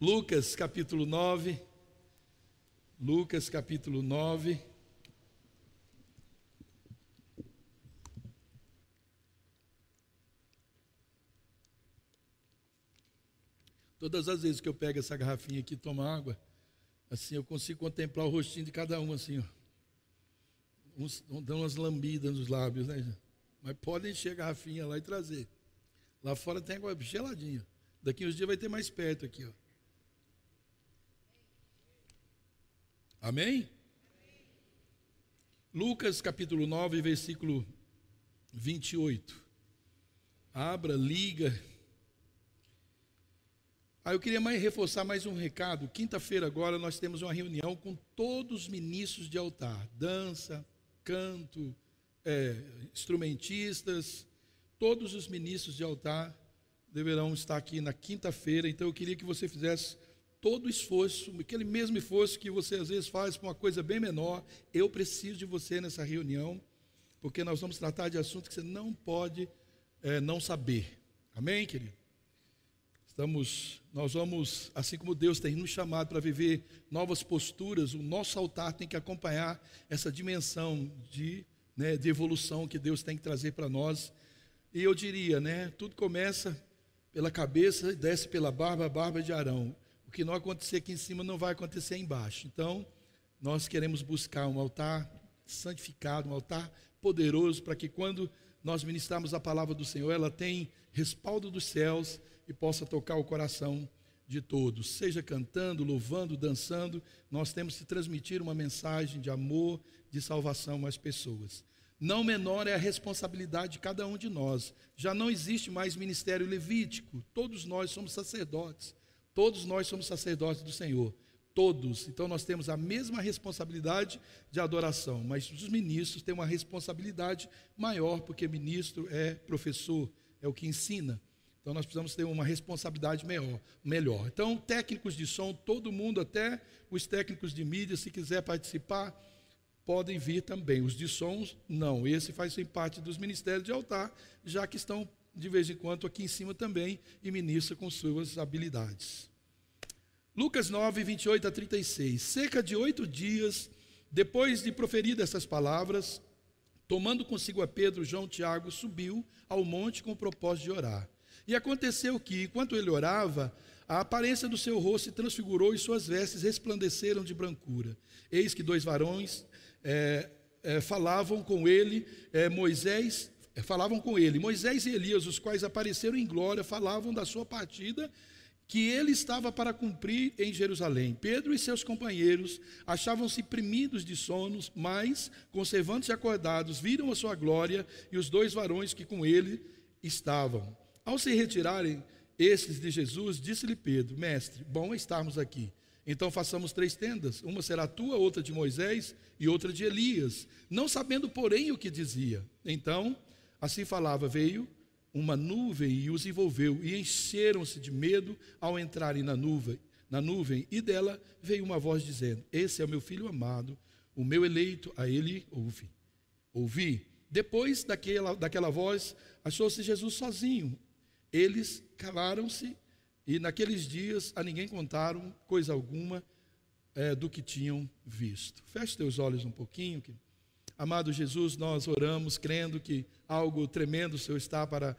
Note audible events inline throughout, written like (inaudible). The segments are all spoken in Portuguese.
Lucas capítulo 9. Lucas capítulo 9. Todas as vezes que eu pego essa garrafinha aqui e tomo água, assim eu consigo contemplar o rostinho de cada um, assim, ó. Uns dão umas lambidas nos lábios, né? Mas podem encher a garrafinha lá e trazer. Lá fora tem água geladinha. Daqui uns dias vai ter mais perto aqui, ó. Amém? Lucas capítulo 9, versículo 28. Abra, liga. Aí ah, eu queria mais reforçar mais um recado. Quinta-feira agora nós temos uma reunião com todos os ministros de altar, dança, canto, é, instrumentistas, todos os ministros de altar deverão estar aqui na quinta-feira. Então eu queria que você fizesse todo o esforço, aquele mesmo esforço que você às vezes faz para uma coisa bem menor. Eu preciso de você nessa reunião, porque nós vamos tratar de assuntos que você não pode é, não saber. Amém, querido? Estamos, nós vamos, assim como Deus tem nos chamado para viver novas posturas, o nosso altar tem que acompanhar essa dimensão de, né, de evolução que Deus tem que trazer para nós. E eu diria, né, tudo começa pela cabeça e desce pela barba, a barba de Arão. O que não acontecer aqui em cima não vai acontecer embaixo. Então, nós queremos buscar um altar santificado, um altar poderoso, para que quando nós ministrarmos a palavra do Senhor, ela tenha respaldo dos céus e possa tocar o coração de todos, seja cantando, louvando, dançando, nós temos que transmitir uma mensagem de amor, de salvação às pessoas. Não menor é a responsabilidade de cada um de nós. Já não existe mais ministério levítico. Todos nós somos sacerdotes. Todos nós somos sacerdotes do Senhor. Todos. Então nós temos a mesma responsabilidade de adoração, mas os ministros têm uma responsabilidade maior, porque ministro é professor, é o que ensina. Então nós precisamos ter uma responsabilidade melhor, melhor. Então, técnicos de som, todo mundo, até os técnicos de mídia, se quiser participar, podem vir também. Os de sons, não. Esse faz parte dos ministérios de altar, já que estão de vez em quando aqui em cima também e ministra com suas habilidades. Lucas 9, 28 a 36. Cerca de oito dias depois de proferir essas palavras, tomando consigo a Pedro, João Tiago, subiu ao monte com o propósito de orar. E aconteceu que, enquanto ele orava, a aparência do seu rosto se transfigurou e suas vestes resplandeceram de brancura. Eis que dois varões é, é, falavam com ele, é, Moisés, falavam com ele, Moisés e Elias, os quais apareceram em glória, falavam da sua partida que ele estava para cumprir em Jerusalém. Pedro e seus companheiros achavam-se primidos de sonos, mas, conservando-se acordados, viram a sua glória e os dois varões que com ele estavam. Ao se retirarem estes de Jesus, disse-lhe Pedro: Mestre, bom estarmos aqui. Então façamos três tendas: uma será tua, outra de Moisés e outra de Elias. Não sabendo, porém, o que dizia. Então, assim falava, veio uma nuvem e os envolveu, e encheram-se de medo ao entrarem na nuvem, na nuvem, e dela veio uma voz dizendo: Esse é o meu filho amado, o meu eleito, a ele ouve. Ouvi. Depois daquela, daquela voz, achou-se Jesus sozinho, eles calaram-se e naqueles dias a ninguém contaram coisa alguma é, do que tinham visto. Feche teus olhos um pouquinho. Que... Amado Jesus, nós oramos crendo que algo tremendo o Senhor está para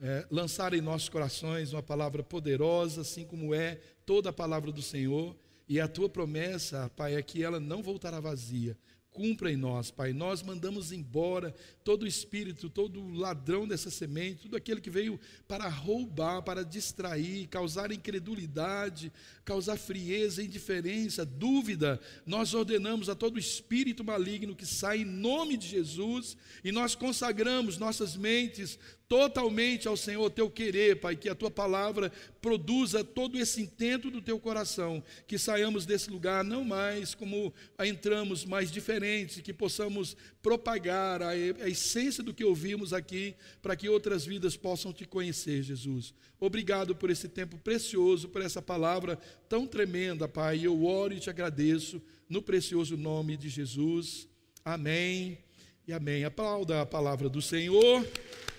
é, lançar em nossos corações uma palavra poderosa, assim como é toda a palavra do Senhor. E a tua promessa, Pai, é que ela não voltará vazia, cumpra em nós, Pai. Nós mandamos embora todo espírito, todo ladrão dessa semente, tudo aquele que veio para roubar, para distrair, causar incredulidade, causar frieza, indiferença, dúvida. Nós ordenamos a todo espírito maligno que sai em nome de Jesus e nós consagramos nossas mentes, totalmente ao Senhor teu querer, Pai, que a tua palavra produza todo esse intento do teu coração, que saiamos desse lugar não mais como entramos, mais diferentes, que possamos propagar a, a essência do que ouvimos aqui, para que outras vidas possam te conhecer, Jesus. Obrigado por esse tempo precioso, por essa palavra tão tremenda, Pai. Eu oro e te agradeço no precioso nome de Jesus. Amém e amém. Aplauda a palavra do Senhor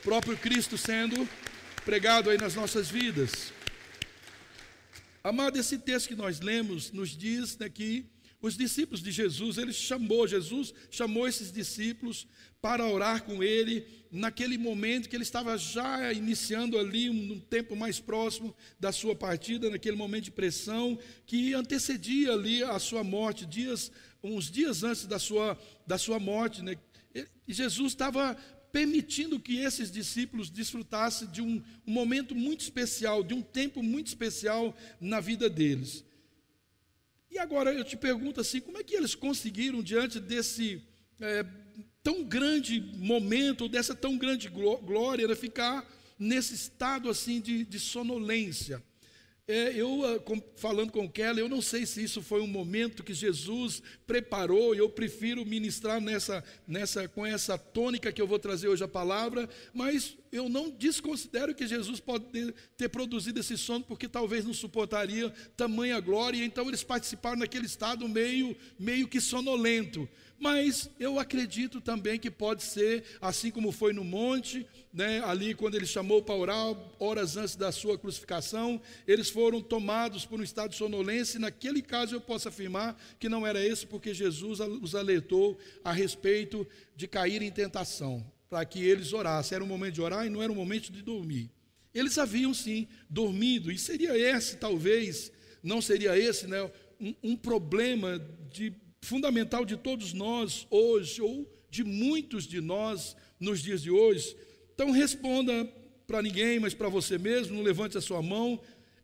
próprio Cristo sendo pregado aí nas nossas vidas. Amado, esse texto que nós lemos nos diz né, que os discípulos de Jesus, ele chamou, Jesus chamou esses discípulos para orar com ele, naquele momento que ele estava já iniciando ali um, um tempo mais próximo da sua partida, naquele momento de pressão que antecedia ali a sua morte, dias, uns dias antes da sua, da sua morte, né? Jesus estava permitindo que esses discípulos desfrutassem de um, um, momento muito especial, de um tempo muito especial na vida deles. E agora eu te pergunto assim: como é que eles conseguiram, diante desse é, tão grande momento, dessa tão grande glória, né, ficar nesse estado assim de, de sonolência? É, eu, ah, falando com o Kelly, eu não sei se isso foi um momento que Jesus preparou, e eu prefiro ministrar nessa, nessa, com essa tônica que eu vou trazer hoje a palavra, mas eu não desconsidero que Jesus pode ter, produzido esse sono, porque talvez não suportaria tamanha glória, então eles participaram naquele estado meio, meio que sonolento. Mas eu acredito também que pode ser, assim como foi no monte, né, ali quando ele chamou para orar, horas antes da sua crucificação, eles foram tomados por um estado de sonolência, e naquele caso eu posso afirmar que não era esse, porque Jesus os alertou a respeito de cair em tentação, para que eles orassem. Era um momento de orar e não era um momento de dormir. Eles haviam sim dormido, e seria esse, talvez, não seria esse, né, um, um problema de fundamental de todos nós hoje, ou de muitos de nós nos dias de hoje. Então responda para ninguém, mas para você mesmo, não levante a sua mão.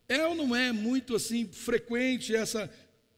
É ou não é muito assim frequente essa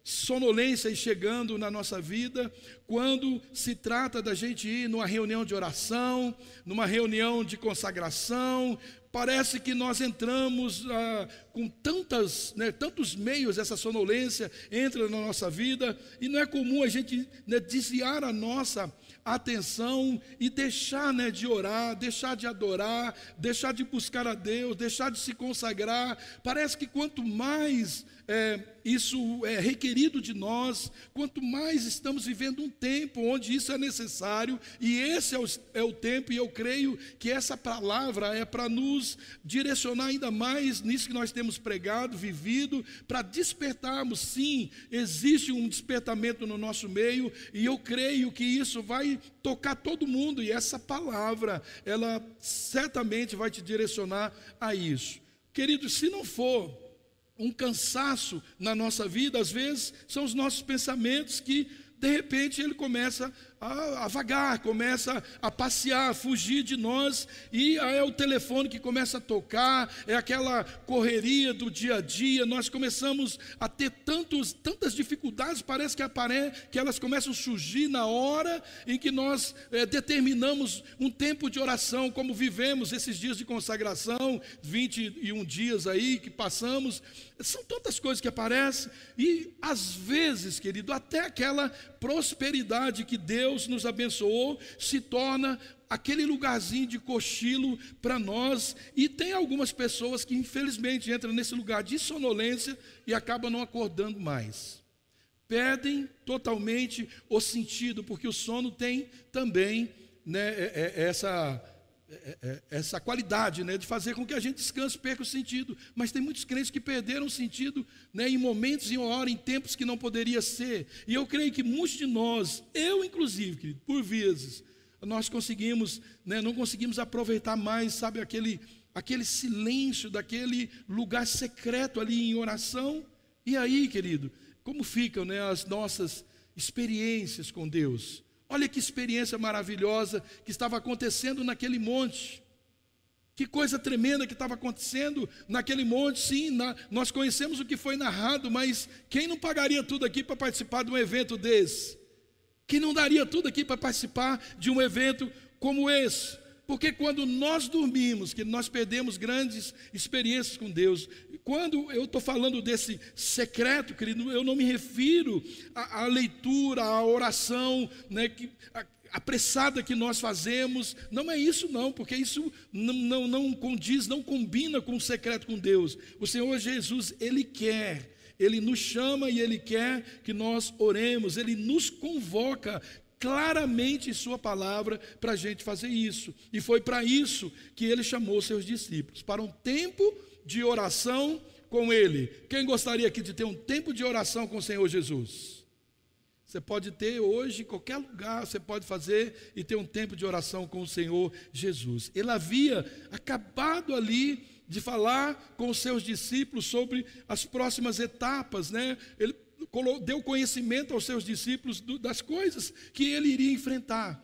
sonolência chegando na nossa vida, quando se trata da gente ir numa reunião de oração, numa reunião de consagração, parece que nós entramos ah, com tantas, né, tantos meios, essa sonolência entra na nossa vida, e não é comum a gente né, desviar a nossa atenção e deixar né, de orar, deixar de adorar, deixar de buscar a Deus, deixar de se consagrar. Parece que quanto mais é, isso é requerido de nós, quanto mais estamos vivendo um tempo onde isso é necessário, e esse é o, é o tempo, e eu creio que essa palavra é para nos direcionar ainda mais nisso que nós temos pregado, vivido, para despertarmos. Sim, existe um despertamento no nosso meio, e eu creio que isso vai tocar todo mundo, e essa palavra, ela certamente vai te direcionar a isso. Queridos, se não for um cansaço na nossa vida, às vezes são os nossos pensamentos que de repente ele começa a, a, vagar, começa a passear, a fugir de nós, e é o telefone que começa a tocar, é aquela correria do dia a dia, nós começamos a ter tantos, tantas dificuldades, parece que, apare, que elas começam a surgir na hora em que nós é, determinamos um tempo de oração, como vivemos esses dias de consagração, 21 dias aí que passamos, são tantas coisas que aparecem, e às vezes, querido, até aquela prosperidade que Deus nos abençoou se torna aquele lugarzinho de cochilo para nós, e tem algumas pessoas que infelizmente entram nesse lugar de sonolência e acabam não acordando mais. Perdem totalmente o sentido, porque o sono tem também né, é, é, essa essa qualidade né, de fazer com que a gente descanse, perca o sentido. Mas tem muitos crentes que perderam o sentido né, em momentos, em hora, em tempos que não poderia ser. E eu creio que muitos de nós, eu inclusive, querido, por vezes, nós conseguimos, né, não conseguimos aproveitar mais, sabe, aquele, aquele silêncio daquele lugar secreto ali em oração. E aí, querido, como ficam né, as nossas experiências com Deus? Olha que experiência maravilhosa que estava acontecendo naquele monte. Que coisa tremenda que estava acontecendo naquele monte. Sim, na, nós conhecemos o que foi narrado, mas quem não pagaria tudo aqui para participar de um evento desse? Quem não daria tudo aqui para participar de um evento como esse? Porque quando nós dormimos, que nós perdemos grandes experiências com Deus, quando eu estou falando desse secreto, querido, eu não me refiro à, à leitura, à oração, né, que, a, apressada que nós fazemos, não é isso não, porque isso não, não, não condiz, não combina com o secreto com Deus. O Senhor Jesus, Ele quer, Ele nos chama e Ele quer que nós oremos, Ele nos convoca claramente Sua palavra para a gente fazer isso. E foi para isso que Ele chamou seus discípulos para um tempo de oração com Ele. Quem gostaria aqui de ter um tempo de oração com o Senhor Jesus? Você pode ter hoje, em qualquer lugar, você pode fazer e ter um tempo de oração com o Senhor Jesus. Ele havia acabado ali de falar com os seus discípulos sobre as próximas etapas, né? Ele deu conhecimento aos seus discípulos das coisas que ele iria enfrentar.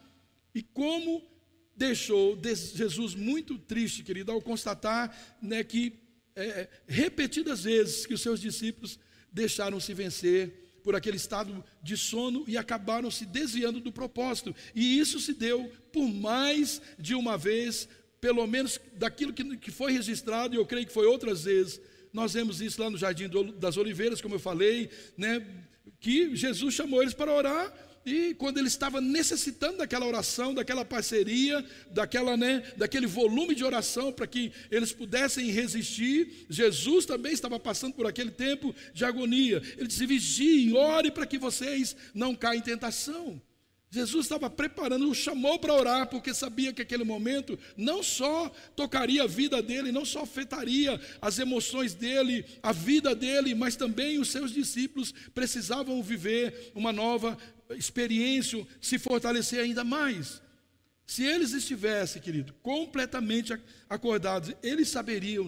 E como deixou Jesus muito triste, querido, ao constatar né, que é, repetidas vezes que os seus discípulos deixaram se vencer por aquele estado de sono e acabaram se desviando do propósito. E isso se deu por mais de uma vez, pelo menos daquilo que, que foi registrado, e eu creio que foi outras vezes. Nós vemos isso lá no Jardim das Oliveiras, como eu falei, né, que Jesus chamou eles para orar e quando ele estava necessitando daquela oração, daquela parceria, daquela, né, daquele volume de oração para que eles pudessem resistir, Jesus também estava passando por aquele tempo de agonia. Ele disse: vigie, ore para que vocês não caem em tentação. Jesus estava preparando, o chamou para orar, porque sabia que aquele momento não só tocaria a vida dele, não só afetaria as emoções dele, a vida dele, mas também os seus discípulos precisavam viver uma nova experiência, se fortalecer ainda mais. Se eles estivessem, querido, completamente acordados, eles saberiam,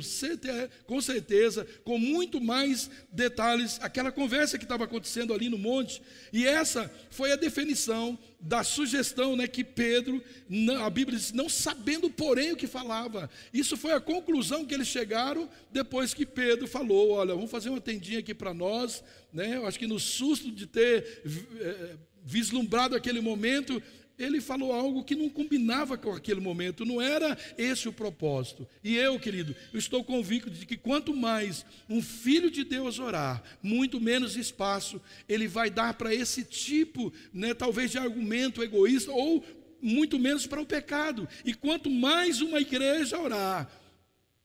com certeza, com muito mais detalhes, aquela conversa que estava acontecendo ali no monte. E essa foi a definição da sugestão né, que Pedro, a Bíblia diz, não sabendo, porém, o que falava. Isso foi a conclusão que eles chegaram depois que Pedro falou: olha, vamos fazer uma tendinha aqui para nós. Né? Eu acho que no susto de ter. É, vislumbrado aquele momento, ele falou algo que não combinava com aquele momento, não era esse o propósito. E eu, querido, eu estou convicto de que quanto mais um filho de Deus orar, muito menos espaço ele vai dar para esse tipo, né, talvez de argumento egoísta ou muito menos para o pecado. E quanto mais uma igreja orar,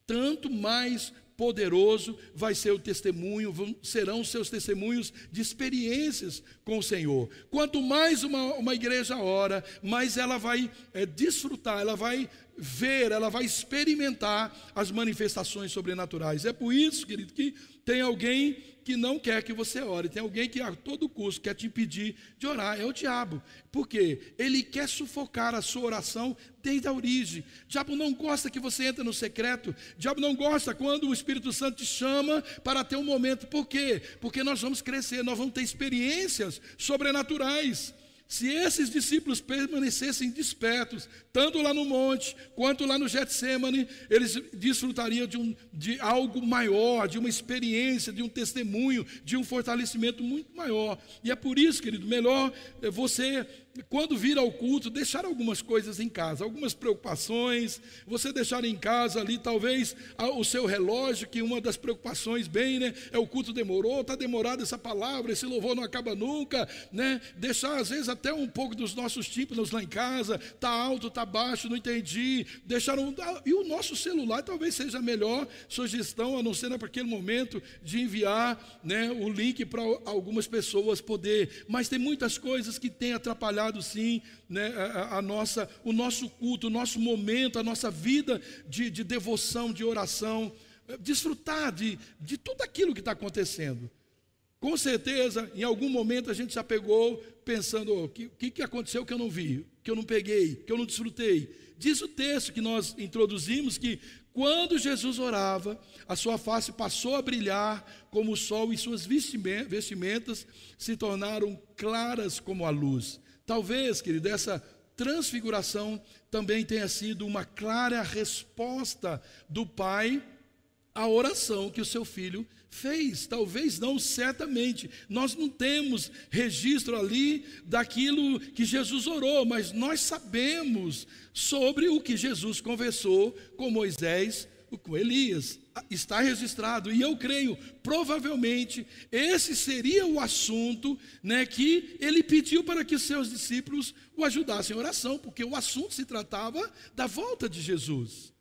tanto mais poderoso vai ser o testemunho, serão seus testemunhos de experiências com o Senhor. Quanto mais uma, uma igreja ora, mais ela vai é, desfrutar, ela vai ver, ela vai experimentar as manifestações sobrenaturais. É por isso, querido, que tem alguém que não quer que você ore, tem alguém que a todo custo quer te impedir de orar, é o diabo. Por quê? Ele quer sufocar a sua oração desde a origem. O diabo não gosta que você entre no secreto, o diabo não gosta quando o Espírito Santo te chama para ter um momento. Por quê? Porque nós vamos crescer, nós vamos ter experiências sobrenaturais. Se esses discípulos permanecessem despertos, tanto lá no monte quanto lá no Getsemane, eles desfrutariam de, um, de algo maior, de uma experiência, de um testemunho, de um fortalecimento muito maior. E é por isso, querido, melhor você quando vir ao culto, deixar algumas coisas em casa, algumas preocupações, você deixar em casa ali, talvez o seu relógio, que uma das preocupações, bem, né, é o culto demorou, está demorado essa palavra, esse louvor não acaba nunca, né, deixar às vezes até um pouco dos nossos tímpanos lá em casa, está alto, está baixo, não entendi, deixar um, e o nosso celular talvez seja a melhor sugestão, a não ser para aquele momento de enviar, né, o link para algumas pessoas poder, mas tem muitas coisas que têm atrapalhado sim né, a, a, nossa, o nosso culto, o nosso momento, a nossa vida de, de devoção, de oração, eh, desfrutar de, de tudo aquilo que está acontecendo. Com certeza, em algum momento a gente já pegou pensando: o oh, que, que aconteceu que eu não vi, que eu não peguei, que eu não desfrutei. Diz o texto que nós introduzimos que quando Jesus orava, a sua face passou a brilhar como o sol e suas vestimentas se tornaram claras como a luz. Talvez, querido, essa transfiguração também tenha sido uma clara resposta do Pai à oração que o seu filho fez. Talvez não, certamente. Nós não temos registro ali daquilo que Jesus orou, mas nós sabemos sobre o que Jesus conversou com Moisés, com Elias está registrado, e eu creio, provavelmente, esse seria o assunto né, que ele pediu para que seus discípulos o ajudassem em oração, porque o assunto se tratava da volta de Jesus.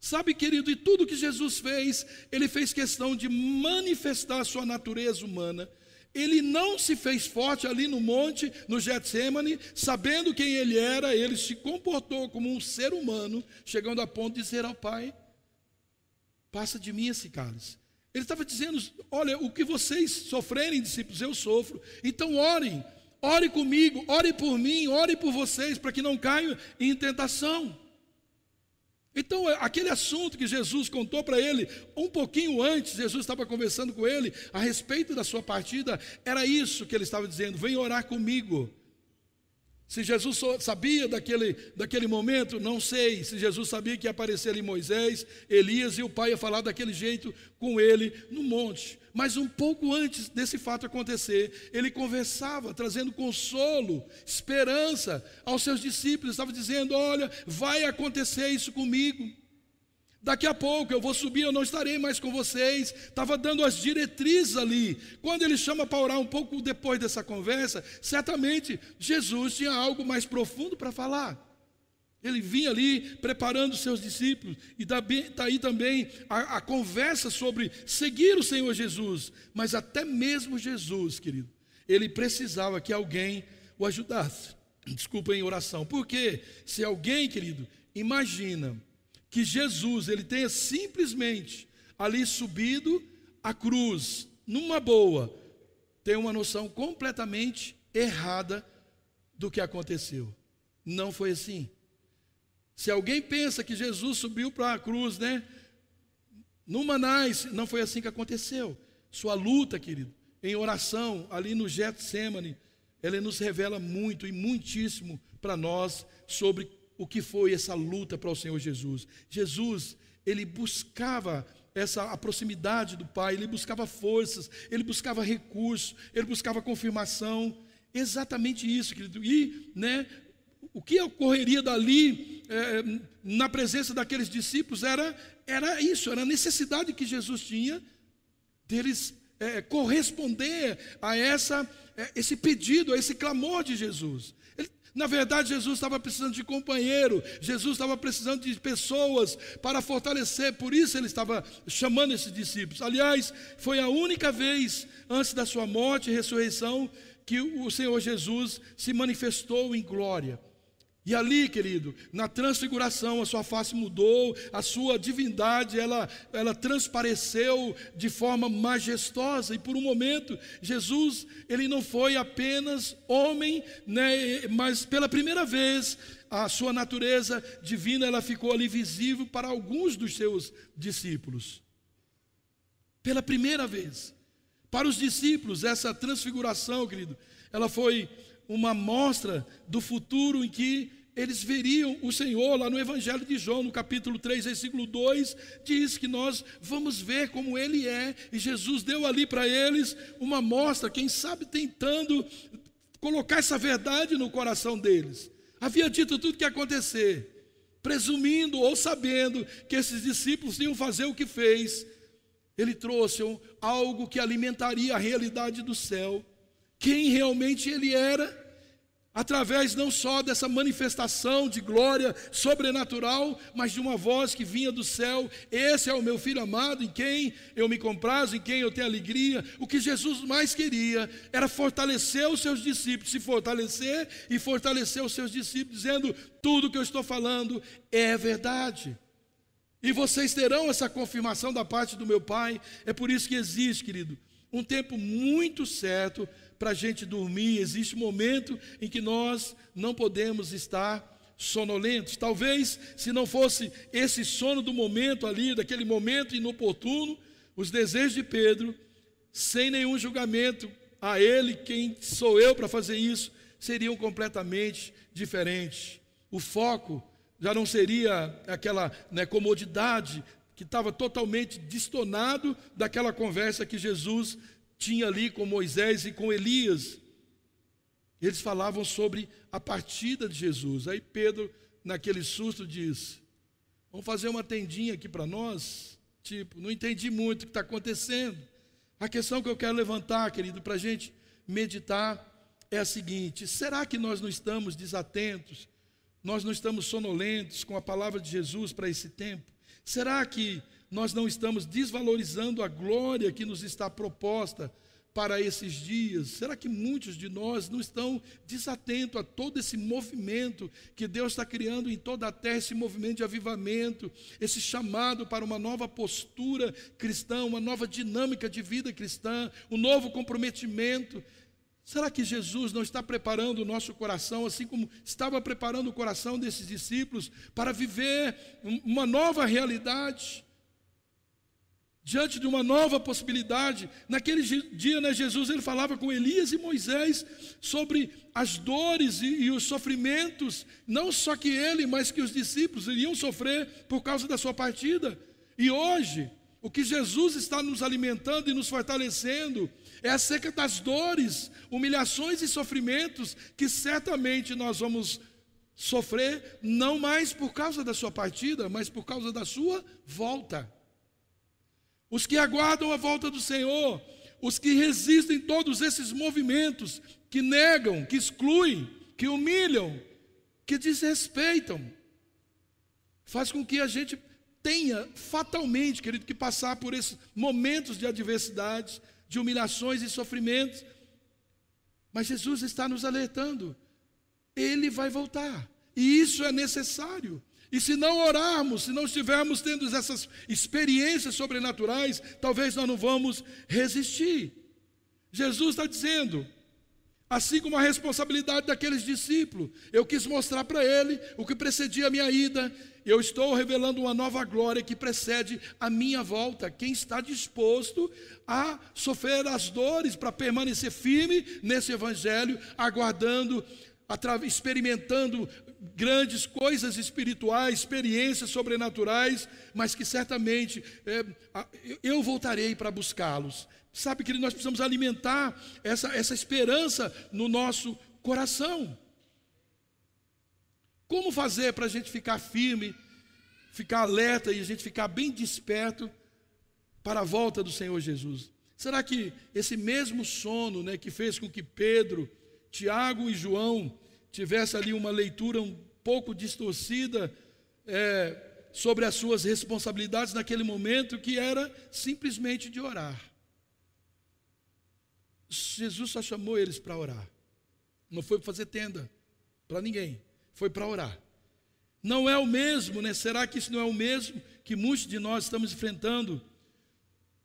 Sabe, querido, e tudo que Jesus fez, ele fez questão de manifestar a sua natureza humana. Ele não se fez forte ali no monte, no Getsemane, sabendo quem ele era, ele se comportou como um ser humano, chegando a ponto de dizer ao Pai: Passa de mim esse cálice. Ele estava dizendo: olha, o que vocês sofrerem, discípulos, eu sofro. Então orem, ore comigo, ore por mim, ore por vocês, para que não caiam em tentação. Então, é, aquele assunto que Jesus contou para ele, um pouquinho antes, Jesus estava conversando com ele a respeito da sua partida, era isso que ele estava dizendo: vem orar comigo. Se Jesus sabia daquele, daquele momento, não sei. Se Jesus sabia que ia aparecer ali Moisés, Elias e o pai ia falar daquele jeito com ele no monte. Mas um pouco antes desse fato acontecer, ele conversava, trazendo consolo, esperança aos seus discípulos. Estava dizendo: Olha, vai acontecer isso comigo. Daqui a pouco eu vou subir, eu não estarei mais com vocês. Estava dando as diretrizes ali. Quando ele chama para orar um pouco depois dessa conversa, certamente Jesus tinha algo mais profundo para falar. Ele vinha ali preparando seus discípulos, e está aí também a, a conversa sobre seguir o Senhor Jesus. Mas até mesmo Jesus, querido, ele precisava que alguém o ajudasse. Desculpa em oração. Porque se alguém, querido, imagina que Jesus ele tenha simplesmente ali subido a cruz numa boa, tem uma noção completamente errada do que aconteceu. Não foi assim. Se alguém pensa que Jesus subiu para a cruz, né? No Manais, não foi assim que aconteceu. Sua luta, querido, em oração, ali no Getsemane, ela nos revela muito e muitíssimo para nós sobre o que foi essa luta para o Senhor Jesus. Jesus, ele buscava essa a proximidade do Pai, ele buscava forças, ele buscava recursos, ele buscava confirmação. Exatamente isso, querido. E, né, o que ocorreria dali, é, na presença daqueles discípulos, era, era isso, era a necessidade que Jesus tinha deles é, corresponder a essa, é, esse pedido, a esse clamor de Jesus. Na verdade, Jesus estava precisando de companheiro, Jesus estava precisando de pessoas para fortalecer, por isso ele estava chamando esses discípulos. Aliás, foi a única vez antes da sua morte e ressurreição que o Senhor Jesus se manifestou em glória. E ali, querido, na transfiguração, a sua face mudou, a sua divindade, ela, ela transpareceu de forma majestosa. E por um momento, Jesus, ele não foi apenas homem, né, mas pela primeira vez, a sua natureza divina, ela ficou ali visível para alguns dos seus discípulos. Pela primeira vez. Para os discípulos, essa transfiguração, querido, ela foi uma mostra do futuro em que eles veriam o Senhor lá no Evangelho de João, no capítulo 3, versículo 2, diz que nós vamos ver como ele é, e Jesus deu ali para eles uma mostra, quem sabe tentando colocar essa verdade no coração deles. Havia dito tudo o que ia acontecer, presumindo ou sabendo que esses discípulos iam fazer o que fez, ele trouxe algo que alimentaria a realidade do céu, quem realmente ele era, através não só dessa manifestação de glória sobrenatural, mas de uma voz que vinha do céu: Esse é o meu filho amado, em quem eu me comprazo, em quem eu tenho alegria. O que Jesus mais queria era fortalecer os seus discípulos, se fortalecer e fortalecer os seus discípulos, dizendo: Tudo que eu estou falando é verdade. E vocês terão essa confirmação da parte do meu Pai. É por isso que existe, querido, um tempo muito certo para a gente dormir, existe um momento em que nós não podemos estar sonolentos. Talvez, se não fosse esse sono do momento ali, daquele momento inoportuno, os desejos de Pedro, sem nenhum julgamento a ele, quem sou eu para fazer isso, seriam completamente diferentes. O foco já não seria aquela né, comodidade que estava totalmente distonado daquela conversa que Jesus tinha ali com Moisés e com Elias. Eles falavam sobre a partida de Jesus. Aí Pedro, naquele susto, diz: Vamos fazer uma tendinha aqui para nós? Tipo, não entendi muito o que está acontecendo. A questão que eu quero levantar, querido, para a gente meditar é a seguinte: será que nós não estamos desatentos? Nós não estamos sonolentos com a palavra de Jesus para esse tempo? Será que nós não estamos desvalorizando a glória que nos está proposta para esses dias? Será que muitos de nós não estão desatentos a todo esse movimento que Deus está criando em toda a terra, esse movimento de avivamento, esse chamado para uma nova postura cristã, uma nova dinâmica de vida cristã, um novo comprometimento? Será que Jesus não está preparando o nosso coração, assim como estava preparando o coração desses discípulos, para viver uma nova realidade? Diante de uma nova possibilidade, naquele dia, né, Jesus ele falava com Elias e Moisés sobre as dores e, e os sofrimentos, não só que ele, mas que os discípulos iriam sofrer por causa da sua partida. E hoje, o que Jesus está nos alimentando e nos fortalecendo é acerca das dores, humilhações e sofrimentos que certamente nós vamos sofrer, não mais por causa da sua partida, mas por causa da sua volta. Os que aguardam a volta do Senhor, os que resistem todos esses movimentos, que negam, que excluem, que humilham, que desrespeitam, faz com que a gente tenha fatalmente, querido, que passar por esses momentos de adversidades, de humilhações e sofrimentos. Mas Jesus está nos alertando. Ele vai voltar. E isso é necessário. E se não orarmos, se não estivermos tendo essas experiências sobrenaturais, talvez nós não vamos resistir. Jesus está dizendo: Assim como a responsabilidade daqueles discípulos, eu quis mostrar para ele o que precedia a minha ida. Eu estou revelando uma nova glória que precede a minha volta. Quem está disposto a sofrer as dores para permanecer firme nesse evangelho, aguardando, experimentando grandes coisas espirituais, experiências sobrenaturais, mas que certamente é, eu voltarei para buscá-los. Sabe que nós precisamos alimentar essa, essa esperança no nosso coração. Como fazer para a gente ficar firme, ficar alerta e a gente ficar bem desperto para a volta do Senhor Jesus? Será que esse mesmo sono né, que fez com que Pedro, Tiago e João tivesse ali uma leitura um pouco distorcida é, sobre as suas responsabilidades naquele momento, que era simplesmente de orar? Jesus só chamou eles para orar. Não foi para fazer tenda para ninguém, foi para orar. Não é o mesmo, né? Será que isso não é o mesmo que muitos de nós estamos enfrentando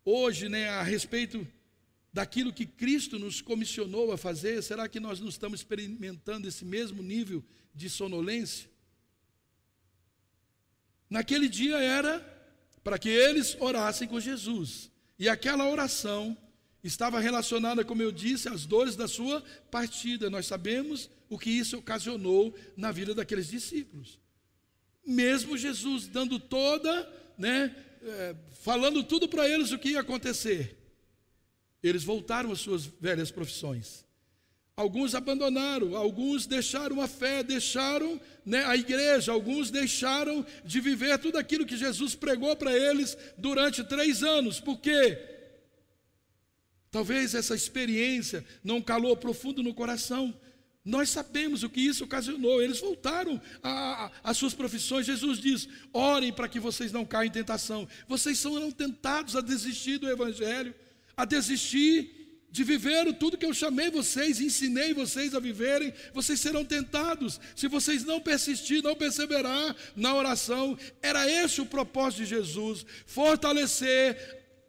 hoje, né, a respeito daquilo que Cristo nos comissionou a fazer? Será que nós não estamos experimentando esse mesmo nível de sonolência? Naquele dia era para que eles orassem com Jesus. E aquela oração estava relacionada, como eu disse, às dores da sua partida. Nós sabemos o que isso ocasionou na vida daqueles discípulos. Mesmo Jesus dando toda, né, é, falando tudo para eles o que ia acontecer, eles voltaram às suas velhas profissões. Alguns abandonaram, alguns deixaram a fé, deixaram né, a igreja, alguns deixaram de viver tudo aquilo que Jesus pregou para eles durante três anos. Por quê? Talvez essa experiência não calou profundo no coração. Nós sabemos o que isso ocasionou. Eles voltaram às suas profissões. Jesus diz: orem para que vocês não caiam em tentação. Vocês serão tentados a desistir do Evangelho, a desistir de viver tudo que eu chamei vocês, ensinei vocês a viverem. Vocês serão tentados. Se vocês não persistir, não perseverar na oração. Era esse o propósito de Jesus: fortalecer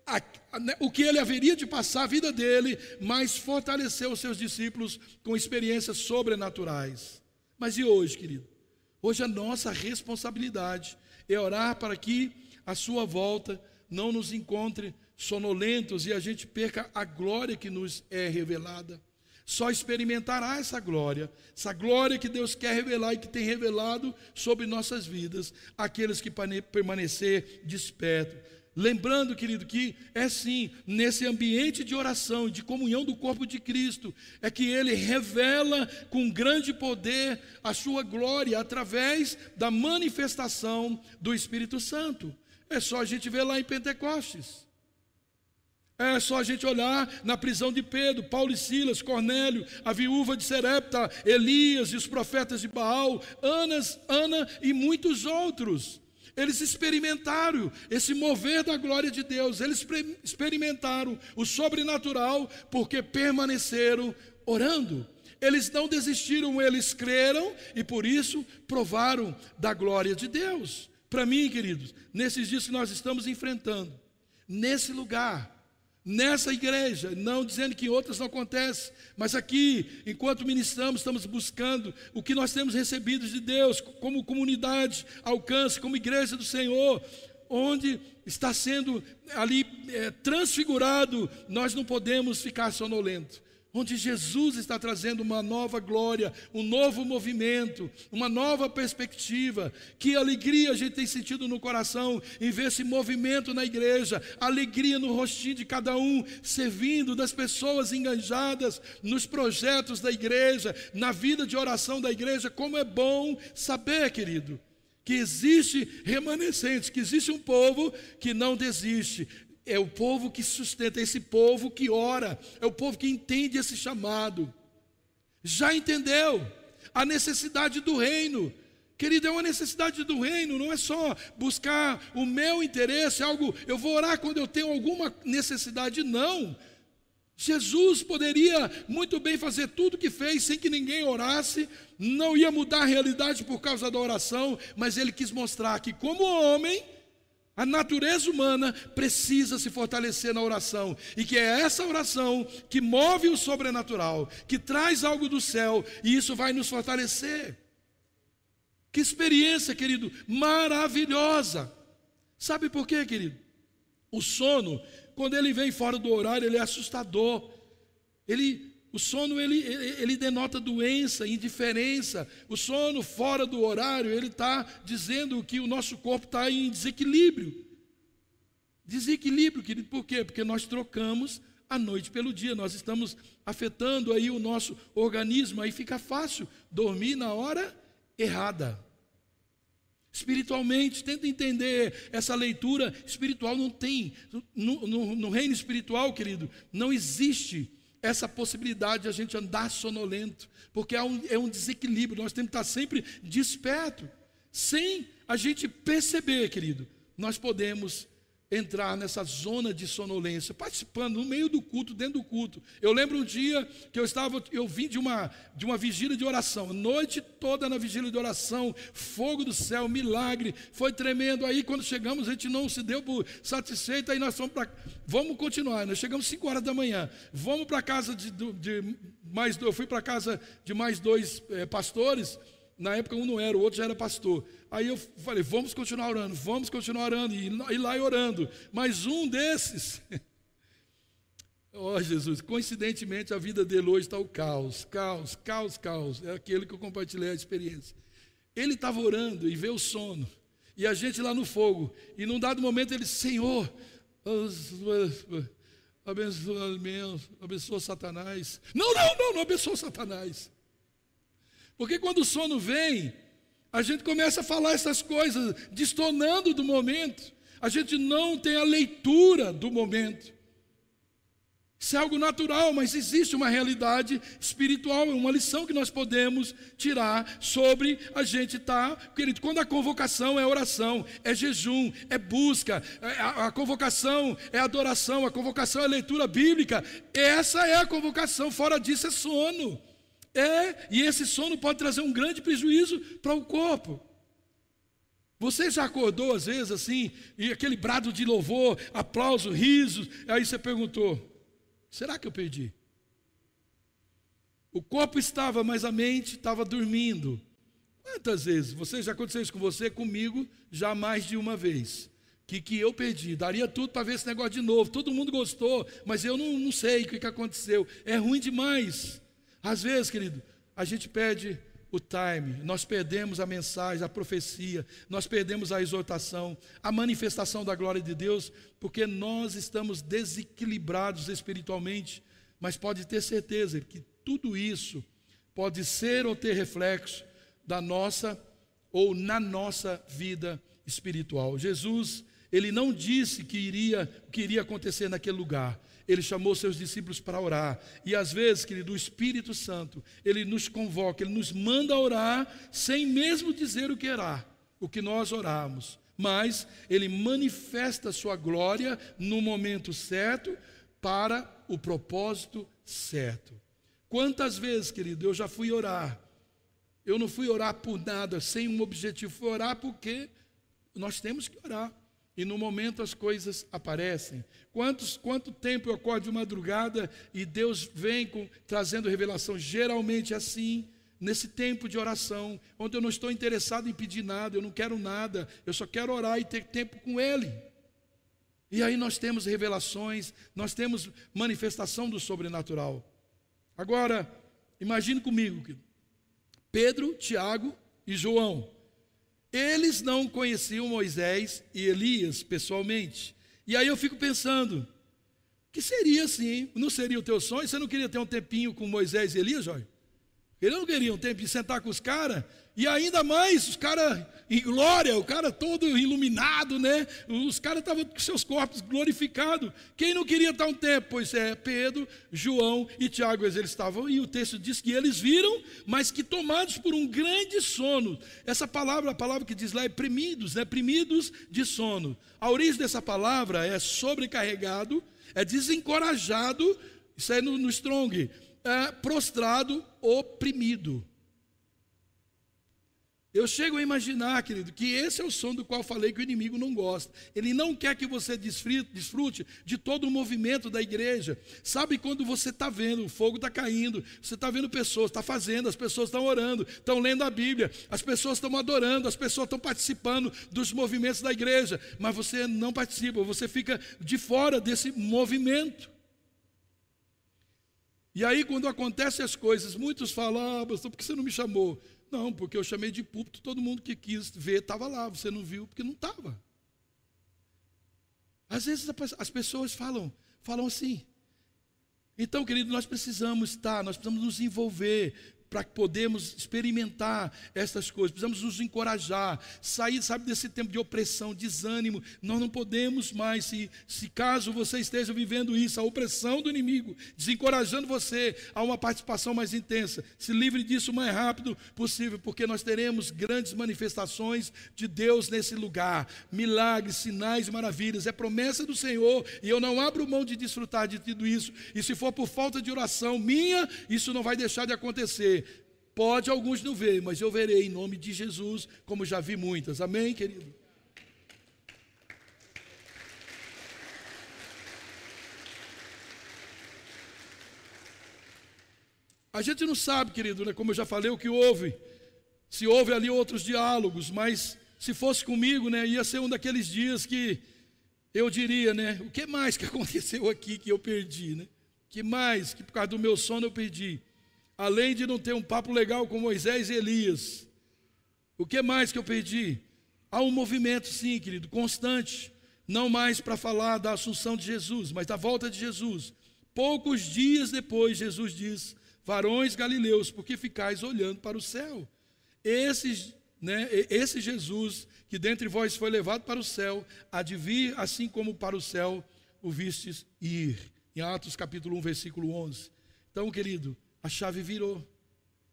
a, né, o que ele haveria de passar a vida dele, mas fortaleceu os seus discípulos com experiências sobrenaturais. Mas e hoje, querido? Hoje a nossa responsabilidade é orar para que a sua volta não nos encontre sonolentos e a gente perca a glória que nos é revelada. Só experimentará essa glória, essa glória que Deus quer revelar e que tem revelado sobre nossas vidas, aqueles que permanecer desperto, Lembrando, querido, que é sim, nesse ambiente de oração, de comunhão do corpo de Cristo, é que ele revela com grande poder a sua glória através da manifestação do Espírito Santo. É só a gente ver lá em Pentecostes. É só a gente olhar na prisão de Pedro, Paulo e Silas, Cornélio, a viúva de Serepta, Elias e os profetas de Baal, Anas, Ana e muitos outros. Eles experimentaram esse mover da glória de Deus, eles experimentaram o sobrenatural porque permaneceram orando. Eles não desistiram, eles creram e por isso provaram da glória de Deus. Para mim, queridos, nesses dias que nós estamos enfrentando, nesse lugar, nessa igreja, não dizendo que em outras não acontece, mas aqui, enquanto ministramos, estamos buscando o que nós temos recebido de Deus, como comunidade, alcance, como igreja do Senhor, onde está sendo ali é, transfigurado, nós não podemos ficar sonolento onde Jesus está trazendo uma nova glória, um novo movimento, uma nova perspectiva. Que alegria a gente tem sentido no coração em ver esse movimento na igreja, alegria no rostinho de cada um, servindo das pessoas enganjadas nos projetos da igreja, na vida de oração da igreja. Como é bom saber, querido, que existe remanescente, que existe um povo que não desiste, é o povo que sustenta, esse povo que ora, é o povo que entende esse chamado. Já entendeu a necessidade do reino. Querido, é uma necessidade do reino, não é só buscar o meu interesse, algo, eu vou orar quando eu tenho alguma necessidade, não. Jesus poderia muito bem fazer tudo o que fez sem que ninguém orasse, não ia mudar a realidade por causa da oração, mas ele quis mostrar que, como homem, a natureza humana precisa se fortalecer na oração, e que é essa oração que move o sobrenatural, que traz algo do céu, e isso vai nos fortalecer. Que experiência, querido, maravilhosa. Sabe por quê, querido? O sono, quando ele vem fora do horário, ele é assustador. Ele o sono ele, ele, denota doença, indiferença. O sono fora do horário, ele está dizendo que o nosso corpo está em desequilíbrio. Desequilíbrio, querido, por quê? Porque nós trocamos a noite pelo dia, nós estamos afetando aí o nosso organismo, aí fica fácil dormir na hora errada. Espiritualmente, tenta entender essa leitura espiritual. Não tem, no, no, no reino espiritual, querido, não existe essa possibilidade de a gente andar sonolento, porque é um, é um desequilíbrio, nós temos que estar sempre desperto, sem a gente perceber, querido, nós podemos entrar nessa zona de sonolência, participando no meio do culto, dentro do culto. Eu lembro um dia que eu estava, eu vim de uma de uma vigília de oração, noite toda na vigília de oração, fogo do céu, milagre, foi tremendo. Aí quando chegamos, a gente não se deu por satisfeito, aí nós fomos para vamos continuar. Nós chegamos 5 horas da manhã. Vamos para casa de, de, mais eu fui para casa de mais dois é, pastores. Na época um não era, o outro já era pastor. Aí eu falei, vamos continuar orando, vamos continuar orando, e, e lá orando. Mas um desses, (laughs) oh Jesus, coincidentemente a vida dele hoje está o caos, caos, caos, caos. É aquele que eu compartilhei a experiência. Ele estava orando e veio o sono, e a gente lá no fogo, e num dado momento ele, Senhor, abençoa, abençoa Satanás. Não, não, não, não abençoa Satanás. Porque quando o sono vem, a gente começa a falar essas coisas, distonando do momento. A gente não tem a leitura do momento. Isso é algo natural, mas existe uma realidade espiritual, uma lição que nós podemos tirar sobre a gente estar, tá, querido, quando a convocação é oração, é jejum, é busca, é a convocação é adoração, a convocação é leitura bíblica, essa é a convocação, fora disso é sono. É, e esse sono pode trazer um grande prejuízo para o corpo. Você já acordou às vezes assim, e aquele brado de louvor, aplauso, risos, aí você perguntou: será que eu perdi? O corpo estava, mas a mente estava dormindo. Quantas vezes? Você já aconteceu isso com você, comigo, já mais de uma vez. Que, que eu perdi, daria tudo para ver esse negócio de novo. Todo mundo gostou, mas eu não, não sei o que, que aconteceu. É ruim demais. Às vezes, querido, a gente perde o time, nós perdemos a mensagem, a profecia, nós perdemos a exortação, a manifestação da glória de Deus, porque nós estamos desequilibrados espiritualmente. Mas pode ter certeza que tudo isso pode ser ou ter reflexo da nossa ou na nossa vida espiritual. Jesus, ele não disse que iria que iria acontecer naquele lugar ele chamou seus discípulos para orar. E às vezes, querido, o Espírito Santo, ele nos convoca, ele nos manda orar sem mesmo dizer o que orar, o que nós oramos. mas ele manifesta sua glória no momento certo para o propósito certo. Quantas vezes, querido, eu já fui orar. Eu não fui orar por nada, sem um objetivo, fui orar porque nós temos que orar. E no momento as coisas aparecem. Quantos, quanto tempo eu acordo de madrugada e Deus vem com, trazendo revelação? Geralmente é assim nesse tempo de oração, onde eu não estou interessado em pedir nada, eu não quero nada, eu só quero orar e ter tempo com Ele. E aí nós temos revelações, nós temos manifestação do sobrenatural. Agora, imagine comigo, Pedro, Tiago e João, eles não conheciam Moisés e Elias pessoalmente. E aí eu fico pensando, que seria assim? Não seria o teu sonho? Você não queria ter um tempinho com Moisés e Elias, Jorge? Eles não queriam tempo de sentar com os caras, e ainda mais, os caras em glória, o cara todo iluminado, né? Os caras estavam com seus corpos glorificados. Quem não queria estar um tempo? Pois é, Pedro, João e Tiago, eles estavam, e o texto diz que eles viram, mas que tomados por um grande sono. Essa palavra, a palavra que diz lá é primidos, né? Primidos de sono. A origem dessa palavra é sobrecarregado, é desencorajado, isso é no, no Strong é, prostrado, oprimido. Eu chego a imaginar, querido, que esse é o som do qual falei que o inimigo não gosta. Ele não quer que você desfrute de todo o movimento da igreja. Sabe quando você está vendo, o fogo está caindo, você está vendo pessoas, está fazendo, as pessoas estão orando, estão lendo a Bíblia, as pessoas estão adorando, as pessoas estão participando dos movimentos da igreja, mas você não participa, você fica de fora desse movimento. E aí, quando acontecem as coisas, muitos falam, ah, pastor, por que você não me chamou? Não, porque eu chamei de púlpito, todo mundo que quis ver estava lá, você não viu porque não estava. Às vezes as pessoas falam, falam assim. Então, querido, nós precisamos estar, nós precisamos nos envolver, para que podemos experimentar essas coisas. Precisamos nos encorajar, sair, sabe, desse tempo de opressão, desânimo. Nós não podemos mais, se, se caso você esteja vivendo isso, a opressão do inimigo, desencorajando você a uma participação mais intensa, se livre disso o mais rápido possível, porque nós teremos grandes manifestações de Deus nesse lugar, milagres, sinais e maravilhas. É promessa do Senhor e eu não abro mão de desfrutar de tudo isso. E se for por falta de oração minha, isso não vai deixar de acontecer Pode alguns não ver, mas eu verei em nome de Jesus, como já vi muitas. Amém, querido? A gente não sabe, querido, né, como eu já falei, o que houve. Se houve ali outros diálogos, mas se fosse comigo, né, ia ser um daqueles dias que eu diria, né, o que mais que (laughs) aconteceu aqui que eu perdi, né? Que mais que por causa do meu sono eu perdi? Além de não ter um papo legal com Moisés e Elias, o que mais que eu perdi? Há um movimento, sim, querido, constante, não mais para falar da assunção de Jesus, mas da volta de Jesus. Poucos dias depois, Jesus diz: Varões galileus, por que ficais olhando para o céu? Esse, né, esse Jesus que dentre vós foi levado para o céu, há de vir assim como para o céu o vistes ir. Em Atos capítulo 1, versículo 11. Então, querido, a chave virou.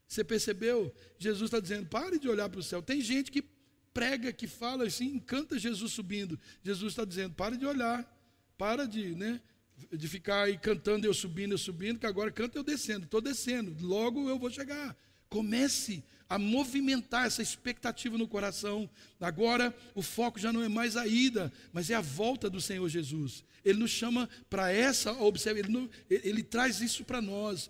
Você percebeu? Jesus está dizendo: pare de olhar para o céu. Tem gente que prega, que fala assim, encanta Jesus subindo. Jesus está dizendo: pare de olhar, para de, né, de ficar aí cantando eu subindo, eu subindo, que agora canta eu descendo. Estou descendo, logo eu vou chegar. Comece a movimentar essa expectativa no coração. Agora o foco já não é mais a ida, mas é a volta do Senhor Jesus. Ele nos chama para essa observação, ele, ele traz isso para nós.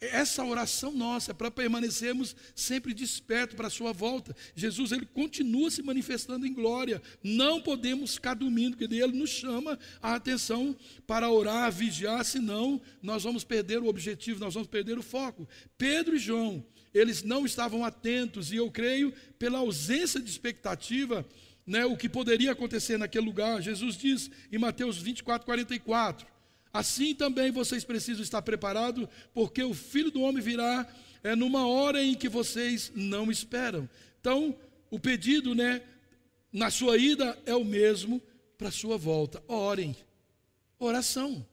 Essa oração nossa é para permanecermos sempre despertos para a sua volta. Jesus ele continua se manifestando em glória. Não podemos ficar dormindo, porque ele nos chama a atenção para orar, vigiar, senão nós vamos perder o objetivo, nós vamos perder o foco. Pedro e João, eles não estavam atentos e eu creio pela ausência de expectativa, né, o que poderia acontecer naquele lugar. Jesus diz em Mateus 24, 44 Assim também vocês precisam estar preparados, porque o filho do homem virá é, numa hora em que vocês não esperam. Então, o pedido, né, na sua ida é o mesmo para a sua volta. Orem. Oração.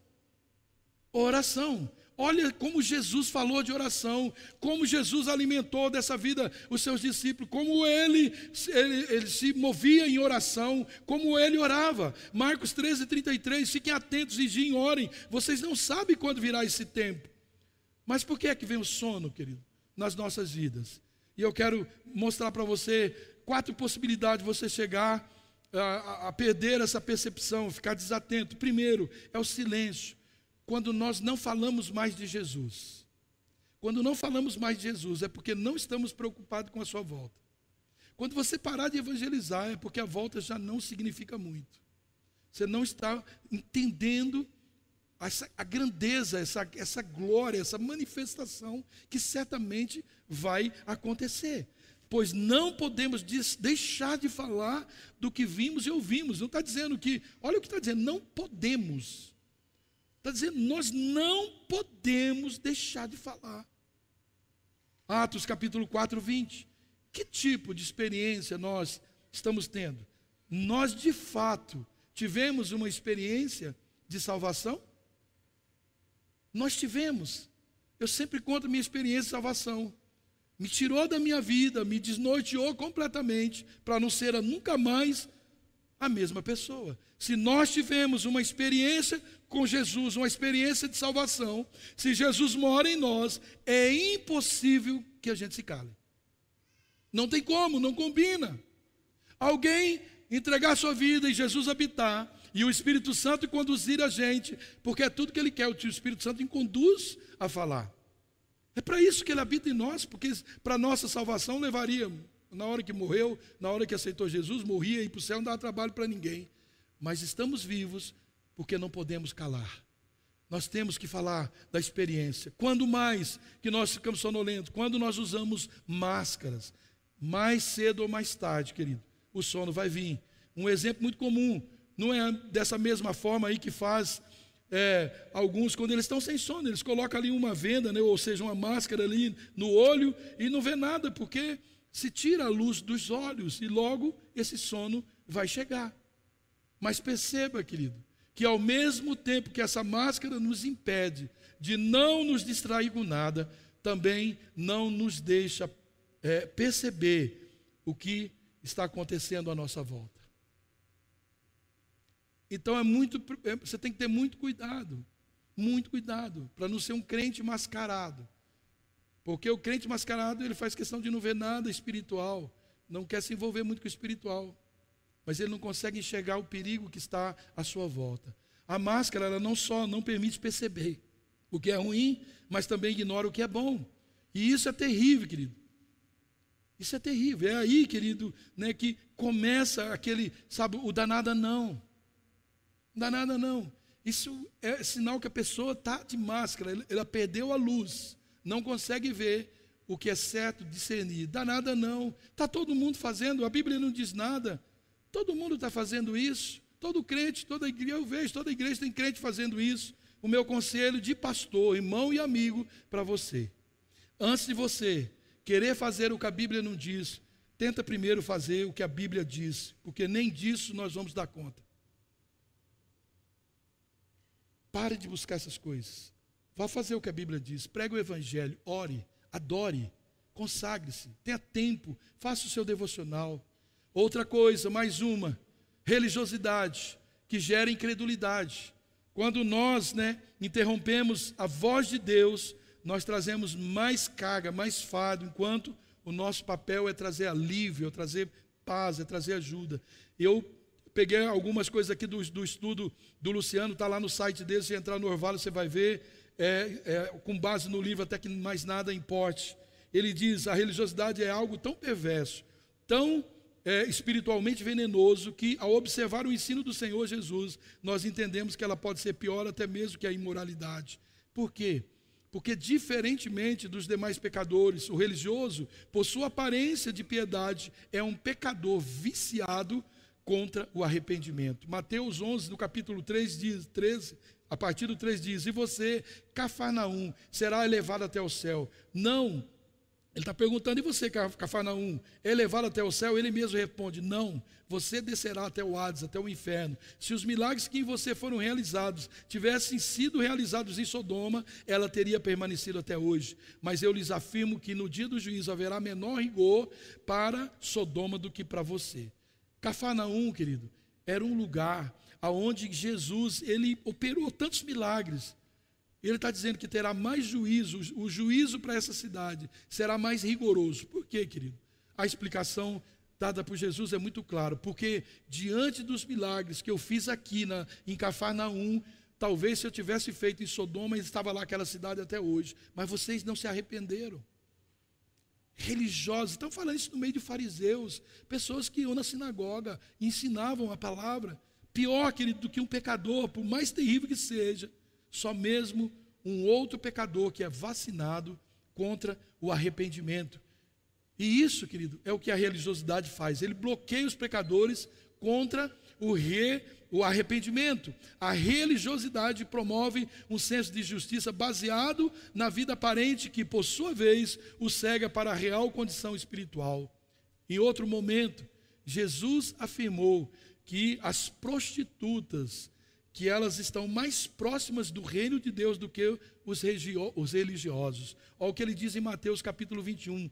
Oração. Olha como Jesus falou de oração, como Jesus alimentou dessa vida os seus discípulos, como ele, ele, ele se movia em oração, como ele orava. Marcos 13, 33, fiquem atentos, vigiem, orem. Vocês não sabem quando virá esse tempo. Mas por que é que vem o sono, querido, nas nossas vidas? E eu quero mostrar para você quatro possibilidades de você chegar a, a perder essa percepção, ficar desatento. Primeiro, é o silêncio quando nós não falamos mais de Jesus. Quando não falamos mais de Jesus, é porque não estamos preocupados com a sua volta. Quando você parar de evangelizar, é porque a volta já não significa muito. Você não está entendendo essa, a grandeza, essa, essa glória, essa manifestação que certamente vai acontecer. Pois não podemos deixar de falar do que vimos e ouvimos. Não está dizendo que, olha o que está dizendo, não podemos. Está dizendo, nós não podemos deixar de falar. Atos capítulo 4, 20. Que tipo de experiência nós estamos tendo? Nós de fato tivemos uma experiência de salvação? Nós tivemos. Eu sempre conto minha experiência de salvação. Me tirou da minha vida, me desnorteou completamente, para não ser nunca mais a mesma pessoa. Se nós tivemos uma experiência com Jesus, uma experiência de salvação, se Jesus mora em nós, é impossível que a gente se cale. Não tem como, não combina. Alguém entregar sua vida e Jesus habitar, e o Espírito Santo conduzir a gente, porque é tudo que Ele quer, o Espírito Santo conduz a falar. É para isso que Ele habita em nós, porque para nossa salvação levaria, na hora que morreu, na hora que aceitou Jesus, morria e para o céu não dava trabalho para ninguém. Mas estamos vivos porque não podemos calar. Nós temos que falar da experiência. Quando mais que nós ficamos sonolentos? Quando nós usamos máscaras. Mais cedo ou mais tarde, querido, o sono vai vir. Um exemplo muito comum, não é dessa mesma forma aí que faz é, alguns, quando eles estão sem sono, eles colocam ali uma venda, né, ou seja, uma máscara ali no olho e não vê nada, porque se tira a luz dos olhos e logo esse sono vai chegar. Mas perceba, querido, que ao mesmo tempo que essa máscara nos impede de não nos distrair com nada, também não nos deixa é, perceber o que está acontecendo à nossa volta. Então é muito, é, você tem que ter muito cuidado, muito cuidado, para não ser um crente mascarado. Porque o crente mascarado, ele faz questão de não ver nada espiritual, não quer se envolver muito com o espiritual mas ele não consegue enxergar o perigo que está à sua volta. A máscara, ela não só não permite perceber o que é ruim, mas também ignora o que é bom. E isso é terrível, querido. Isso é terrível. É aí, querido, né, que começa aquele, sabe, o danada não. Danada não. Isso é sinal que a pessoa está de máscara, ela perdeu a luz, não consegue ver o que é certo discernir. Danada não. Está todo mundo fazendo, a Bíblia não diz nada. Todo mundo está fazendo isso. Todo crente, toda igreja, eu vejo, toda igreja tem crente fazendo isso. O meu conselho de pastor, irmão e amigo para você. Antes de você querer fazer o que a Bíblia não diz, tenta primeiro fazer o que a Bíblia diz, porque nem disso nós vamos dar conta. Pare de buscar essas coisas. Vá fazer o que a Bíblia diz. Pregue o Evangelho, ore, adore, consagre-se, tenha tempo, faça o seu devocional. Outra coisa, mais uma, religiosidade que gera incredulidade. Quando nós, né, interrompemos a voz de Deus, nós trazemos mais carga, mais fardo, enquanto o nosso papel é trazer alívio, é trazer paz, é trazer ajuda. Eu peguei algumas coisas aqui do, do estudo do Luciano, está lá no site dele, se entrar no Orvalho você vai ver, é, é, com base no livro até que mais nada importe. Ele diz, a religiosidade é algo tão perverso, tão é, espiritualmente venenoso que, ao observar o ensino do Senhor Jesus, nós entendemos que ela pode ser pior até mesmo que a imoralidade. Por quê? Porque, diferentemente dos demais pecadores, o religioso, por sua aparência de piedade, é um pecador viciado contra o arrependimento. Mateus 11, no capítulo 3, diz, 13, a partir do 3 diz: E você, Cafarnaum, será elevado até o céu. Não Ele está perguntando, e você, Cafarnaum, é levado até o céu? Ele mesmo responde: Não, você descerá até o Hades, até o inferno. Se os milagres que em você foram realizados tivessem sido realizados em Sodoma, ela teria permanecido até hoje. Mas eu lhes afirmo que no dia do juízo haverá menor rigor para Sodoma do que para você. Cafarnaum, querido, era um lugar aonde Jesus ele operou tantos milagres ele está dizendo que terá mais juízo, o juízo para essa cidade será mais rigoroso. Por quê, querido? A explicação dada por Jesus é muito clara, porque diante dos milagres que eu fiz aqui na, em Cafarnaum, talvez se eu tivesse feito em Sodoma, estava lá aquela cidade até hoje, mas vocês não se arrependeram. Religiosos, estão falando isso no meio de fariseus, pessoas que iam na sinagoga, ensinavam a palavra. Pior, querido, do que um pecador, por mais terrível que seja, só mesmo um outro pecador que é vacinado contra o arrependimento. E isso, querido, é o que a religiosidade faz. Ele bloqueia os pecadores contra o, re, o arrependimento. A religiosidade promove um senso de justiça baseado na vida aparente, que, por sua vez, o cega para a real condição espiritual. Em outro momento, Jesus afirmou que as prostitutas que elas estão mais próximas do reino de Deus do que os, os religiosos. Olha o que ele diz em Mateus capítulo 21.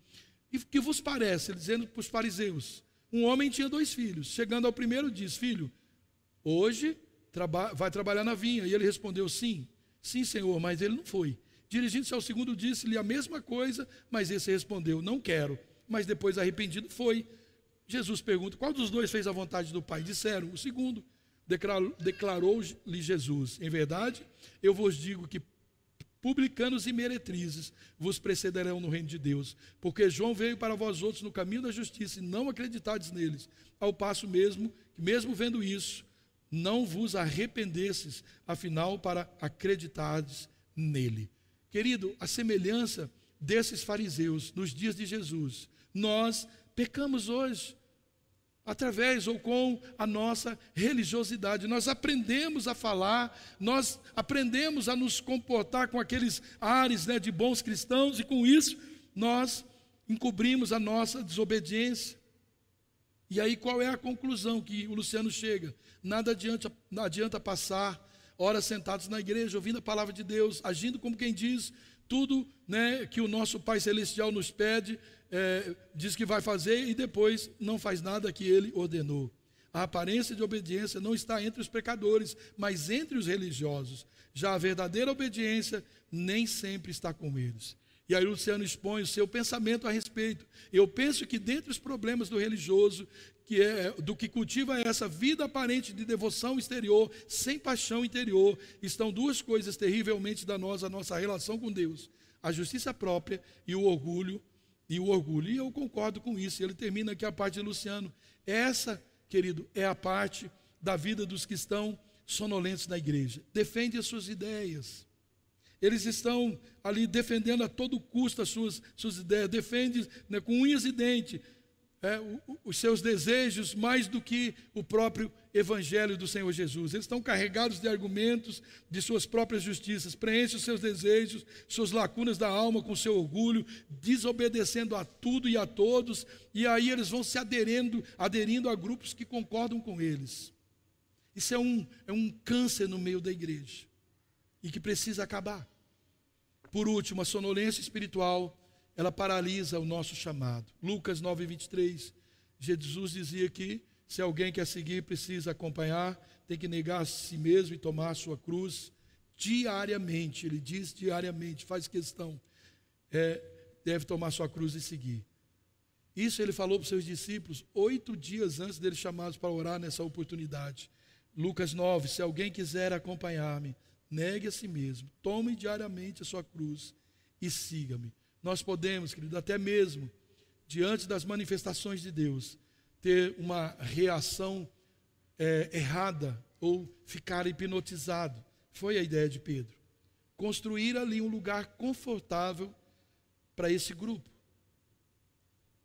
E que vos parece? Ele dizendo para os fariseus: um homem tinha dois filhos. Chegando ao primeiro, diz: Filho, hoje traba vai trabalhar na vinha. E ele respondeu: Sim, sim, senhor, mas ele não foi. Dirigindo-se ao segundo, disse-lhe a mesma coisa, mas esse respondeu: Não quero. Mas depois, arrependido, foi. Jesus pergunta: Qual dos dois fez a vontade do Pai? Disseram: O segundo declarou-lhe Jesus: Em verdade, eu vos digo que publicanos e meretrizes vos precederão no reino de Deus, porque João veio para vós outros no caminho da justiça e não acreditades neles, ao passo mesmo que, mesmo vendo isso, não vos arrependesses, afinal, para acreditardes nele. Querido, a semelhança desses fariseus nos dias de Jesus, nós pecamos hoje através ou com a nossa religiosidade. Nós aprendemos a falar, nós aprendemos a nos comportar com aqueles ares né, de bons cristãos, e com isso nós encobrimos a nossa desobediência. E aí qual é a conclusão que o Luciano chega? Nada adianta, não adianta passar horas sentados na igreja, ouvindo a palavra de Deus, agindo como quem diz tudo né, que o nosso Pai Celestial nos pede, é, diz que vai fazer e depois não faz nada que ele ordenou. A aparência de obediência não está entre os pecadores, mas entre os religiosos. Já a verdadeira obediência nem sempre está com eles. E aí Luciano expõe o seu pensamento a respeito. Eu penso que dentre os problemas do religioso, que é do que cultiva essa vida aparente de devoção exterior, sem paixão interior, estão duas coisas terrivelmente danosas à nossa relação com Deus: a justiça própria e o orgulho e o orgulho. E eu concordo com isso. Ele termina aqui a parte de Luciano. Essa, querido, é a parte da vida dos que estão sonolentos na igreja. Defende as suas ideias. Eles estão ali defendendo a todo custo as suas, suas ideias, defende né, com unhas e dentes é, os seus desejos mais do que o próprio Evangelho do Senhor Jesus. Eles estão carregados de argumentos de suas próprias justiças, preenchem os seus desejos, suas lacunas da alma com seu orgulho, desobedecendo a tudo e a todos, e aí eles vão se aderindo, aderindo a grupos que concordam com eles. Isso é um, é um câncer no meio da igreja e que precisa acabar. Por último, a sonolência espiritual ela paralisa o nosso chamado. Lucas 9, 23, Jesus dizia que se alguém quer seguir, precisa acompanhar, tem que negar a si mesmo e tomar a sua cruz diariamente. Ele diz diariamente, faz questão, é, deve tomar sua cruz e seguir. Isso ele falou para os seus discípulos oito dias antes deles chamados para orar nessa oportunidade. Lucas 9: Se alguém quiser acompanhar-me, negue a si mesmo, tome diariamente a sua cruz e siga-me nós podemos, querido, até mesmo diante das manifestações de Deus, ter uma reação é, errada ou ficar hipnotizado. Foi a ideia de Pedro. Construir ali um lugar confortável para esse grupo.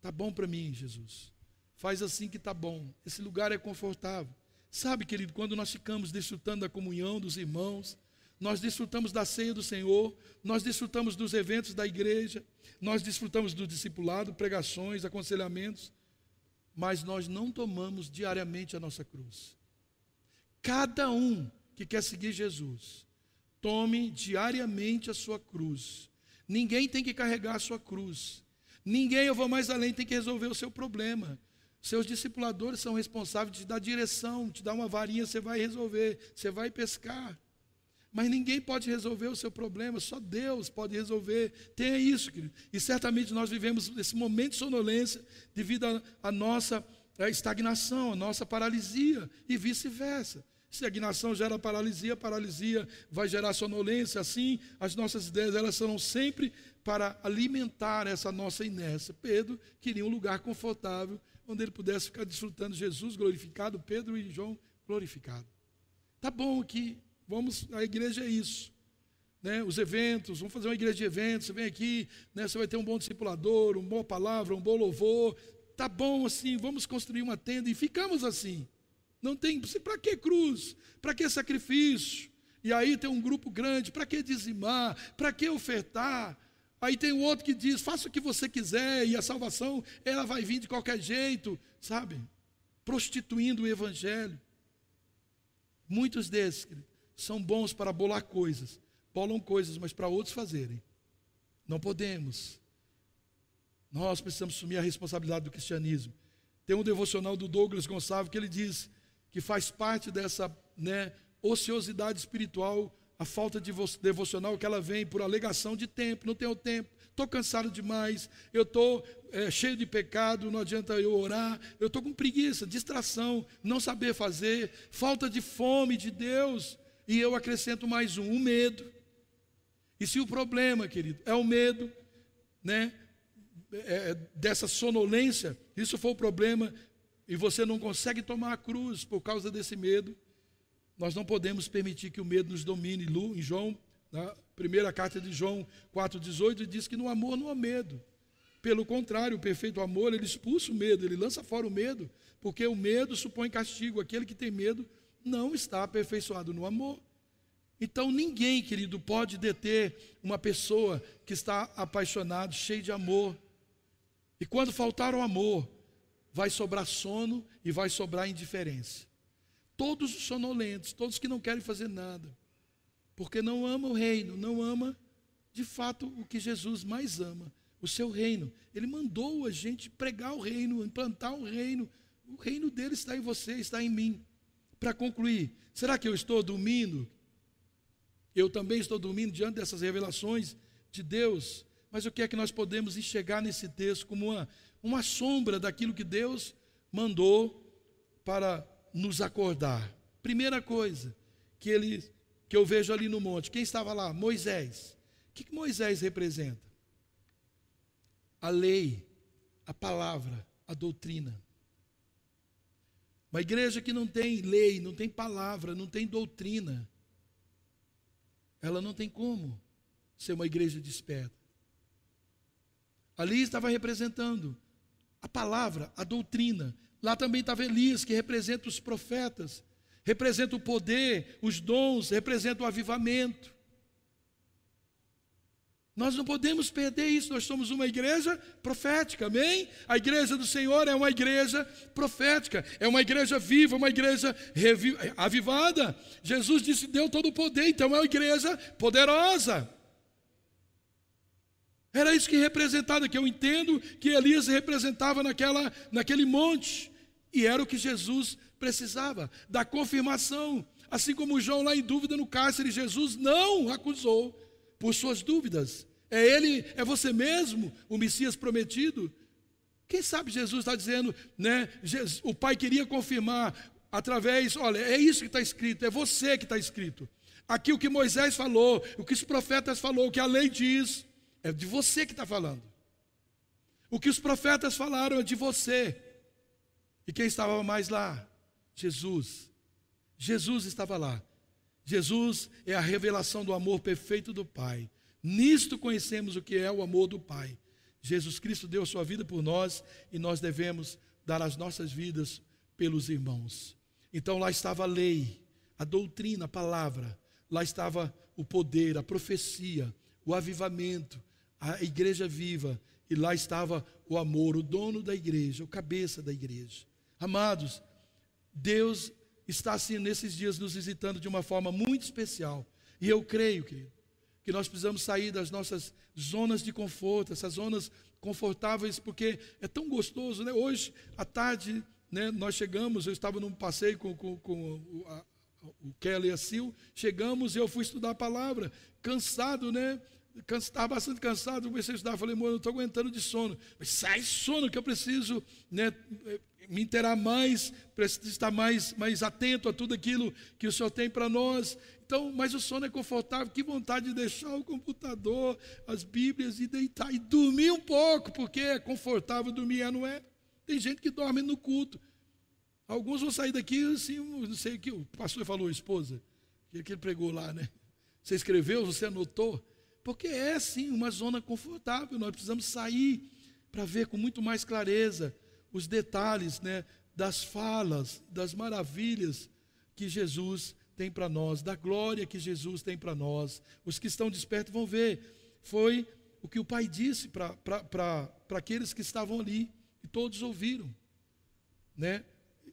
Tá bom para mim, Jesus. Faz assim que tá bom. Esse lugar é confortável. Sabe, querido, quando nós ficamos desfrutando da comunhão dos irmãos, nós desfrutamos da ceia do Senhor, nós desfrutamos dos eventos da igreja, nós desfrutamos do discipulado, pregações, aconselhamentos, mas nós não tomamos diariamente a nossa cruz. Cada um que quer seguir Jesus, tome diariamente a sua cruz. Ninguém tem que carregar a sua cruz. Ninguém, eu vou mais além, tem que resolver o seu problema. Seus discipuladores são responsáveis de dar direção, te dar uma varinha, você vai resolver, você vai pescar. Mas ninguém pode resolver o seu problema, só Deus pode resolver. Tenha isso, querido. E certamente nós vivemos esse momento de sonolência devido à nossa estagnação, à nossa paralisia e vice-versa. Estagnação gera paralisia, paralisia vai gerar sonolência, assim as nossas ideias elas serão sempre para alimentar essa nossa inércia. Pedro queria um lugar confortável onde ele pudesse ficar desfrutando Jesus glorificado, Pedro e João glorificado. Tá bom aqui, vamos, a igreja é isso. Né, os eventos, vamos fazer uma igreja de eventos, você vem aqui, né, você vai ter um bom discipulador, uma boa palavra, um bom louvor, tá bom assim, vamos construir uma tenda e ficamos assim. Não tem, para que cruz? Para que sacrifício? E aí tem um grupo grande, para que dizimar? Para que ofertar? Aí tem o outro que diz: faça o que você quiser e a salvação ela vai vir de qualquer jeito, sabe? Prostituindo o evangelho. Muitos desses são bons para bolar coisas, bolam coisas, mas para outros fazerem. Não podemos. Nós precisamos assumir a responsabilidade do cristianismo. Tem um devocional do Douglas Gonçalves que ele diz que faz parte dessa né, ociosidade espiritual a falta de devocional que ela vem por alegação de tempo, não tenho tempo, estou cansado demais, eu estou é, cheio de pecado, não adianta eu orar, eu estou com preguiça, distração, não saber fazer, falta de fome de Deus, e eu acrescento mais um, o medo. E se o problema, querido, é o medo, né, é, dessa sonolência, isso for o problema, e você não consegue tomar a cruz por causa desse medo, nós não podemos permitir que o medo nos domine. Lu, em João, na primeira carta de João 4,18, diz que no amor não há medo. Pelo contrário, o perfeito amor, ele expulsa o medo, ele lança fora o medo, porque o medo supõe castigo. Aquele que tem medo não está aperfeiçoado no amor. Então ninguém, querido, pode deter uma pessoa que está apaixonado, cheio de amor. E quando faltar o amor, vai sobrar sono e vai sobrar indiferença. Todos os sonolentos, todos que não querem fazer nada, porque não ama o reino, não ama de fato o que Jesus mais ama, o seu reino. Ele mandou a gente pregar o reino, implantar o reino. O reino dele está em você, está em mim. Para concluir, será que eu estou dormindo? Eu também estou dormindo diante dessas revelações de Deus. Mas o que é que nós podemos enxergar nesse texto como uma, uma sombra daquilo que Deus mandou para nos acordar. Primeira coisa que ele que eu vejo ali no monte, quem estava lá? Moisés. O que, que Moisés representa? A lei, a palavra, a doutrina. Uma igreja que não tem lei, não tem palavra, não tem doutrina, ela não tem como ser uma igreja desperta. Ali estava representando a palavra, a doutrina, Lá também estava Elias, que representa os profetas, representa o poder, os dons, representa o avivamento. Nós não podemos perder isso, nós somos uma igreja profética, amém? A igreja do Senhor é uma igreja profética, é uma igreja viva, uma igreja avivada. Jesus disse: deu todo o poder, então é uma igreja poderosa. Era isso que representava, que eu entendo que Elias representava naquela, naquele monte. E era o que Jesus precisava, da confirmação. Assim como João lá em dúvida no cárcere, Jesus não acusou por suas dúvidas. É ele, é você mesmo, o Messias prometido? Quem sabe Jesus está dizendo, né? O Pai queria confirmar através, olha, é isso que está escrito, é você que está escrito. Aqui o que Moisés falou, o que os profetas falou, o que a lei diz, é de você que está falando. O que os profetas falaram é de você. E quem estava mais lá? Jesus. Jesus estava lá. Jesus é a revelação do amor perfeito do Pai. Nisto conhecemos o que é o amor do Pai. Jesus Cristo deu a sua vida por nós e nós devemos dar as nossas vidas pelos irmãos. Então lá estava a lei, a doutrina, a palavra. lá estava o poder, a profecia, o avivamento, a igreja viva, e lá estava o amor, o dono da igreja, o cabeça da igreja. Amados, Deus está assim nesses dias nos visitando de uma forma muito especial. E eu creio, querido, que nós precisamos sair das nossas zonas de conforto, essas zonas confortáveis, porque é tão gostoso, né? Hoje, à tarde, né, nós chegamos, eu estava num passeio com, com, com a, o Kelly e a Sil, chegamos e eu fui estudar a palavra, cansado, né? Estava bastante cansado, comecei a estudar, falei, amor, não estou aguentando de sono. Mas sai sono, que eu preciso né, me interar mais, preciso estar mais, mais atento a tudo aquilo que o Senhor tem para nós. Então, mas o sono é confortável, que vontade de deixar o computador, as Bíblias e deitar e dormir um pouco, porque é confortável dormir, é, não é? Tem gente que dorme no culto. Alguns vão sair daqui assim, não sei o que o pastor falou, esposa, que ele pregou lá, né? Você escreveu, você anotou? Porque é sim uma zona confortável, nós precisamos sair para ver com muito mais clareza os detalhes né, das falas, das maravilhas que Jesus tem para nós, da glória que Jesus tem para nós. Os que estão despertos vão ver. Foi o que o Pai disse para aqueles que estavam ali, e todos ouviram. Né?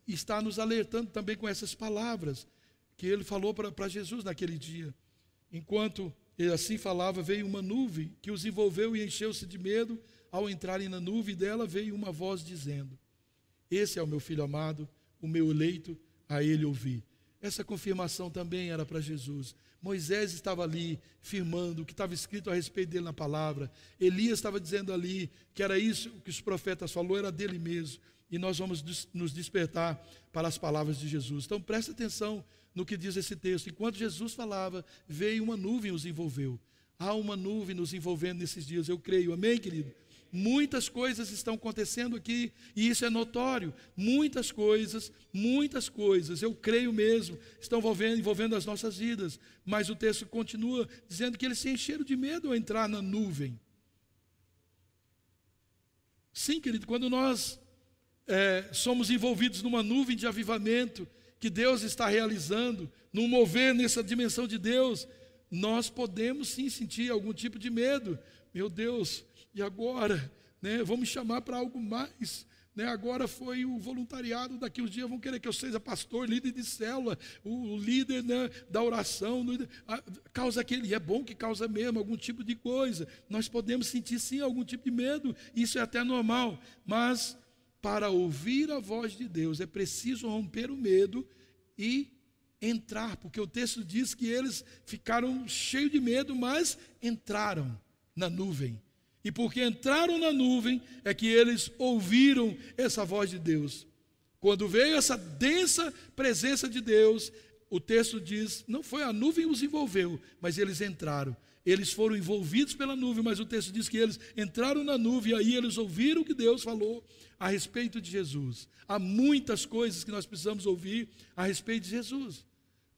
Está nos alertando também com essas palavras que ele falou para Jesus naquele dia. Enquanto ele assim falava, veio uma nuvem que os envolveu e encheu-se de medo. Ao entrarem na nuvem dela, veio uma voz dizendo: Esse é o meu filho amado, o meu eleito, a ele ouvi. Essa confirmação também era para Jesus. Moisés estava ali firmando o que estava escrito a respeito dele na palavra. Elias estava dizendo ali que era isso que os profetas falou, era dele mesmo. E nós vamos nos despertar para as palavras de Jesus. Então preste atenção no que diz esse texto. Enquanto Jesus falava, veio uma nuvem os envolveu. Há uma nuvem nos envolvendo nesses dias, eu creio. Amém, querido? Muitas coisas estão acontecendo aqui e isso é notório. Muitas coisas, muitas coisas, eu creio mesmo, estão envolvendo, envolvendo as nossas vidas. Mas o texto continua dizendo que eles se encheram de medo ao entrar na nuvem. Sim, querido, quando nós é, somos envolvidos numa nuvem de avivamento que Deus está realizando, num mover nessa dimensão de Deus, nós podemos sim sentir algum tipo de medo. Meu Deus, e agora? Né, me chamar para algo mais. Né, agora foi o voluntariado, daqui uns dias vão querer que eu seja pastor, líder de célula, o, líder né, da oração. No, causa aquele, é bom que causa mesmo algum tipo de coisa. Nós podemos sentir sim algum tipo de medo, isso é até normal, mas para ouvir a voz de Deus é preciso romper o medo e entrar, porque o texto diz que eles ficaram cheios de medo, mas entraram na nuvem. E porque entraram na nuvem é que eles ouviram essa voz de Deus. Quando veio essa densa presença de Deus, o texto diz: não foi a nuvem os envolveu, mas eles entraram. Eles foram envolvidos pela nuvem, mas o texto diz que eles entraram na nuvem e aí eles ouviram o que Deus falou a respeito de Jesus. Há muitas coisas que nós precisamos ouvir a respeito de Jesus,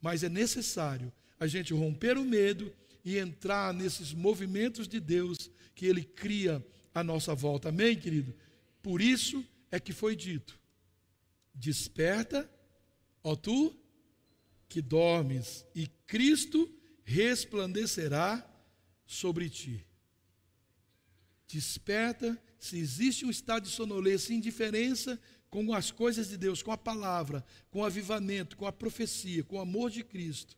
mas é necessário a gente romper o medo e entrar nesses movimentos de Deus que Ele cria à nossa volta. Amém, querido? Por isso é que foi dito: Desperta, ó tu que dormes, e Cristo resplandecerá sobre ti. Desperta, se existe um estado de sonolência, indiferença com as coisas de Deus, com a palavra, com o avivamento, com a profecia, com o amor de Cristo,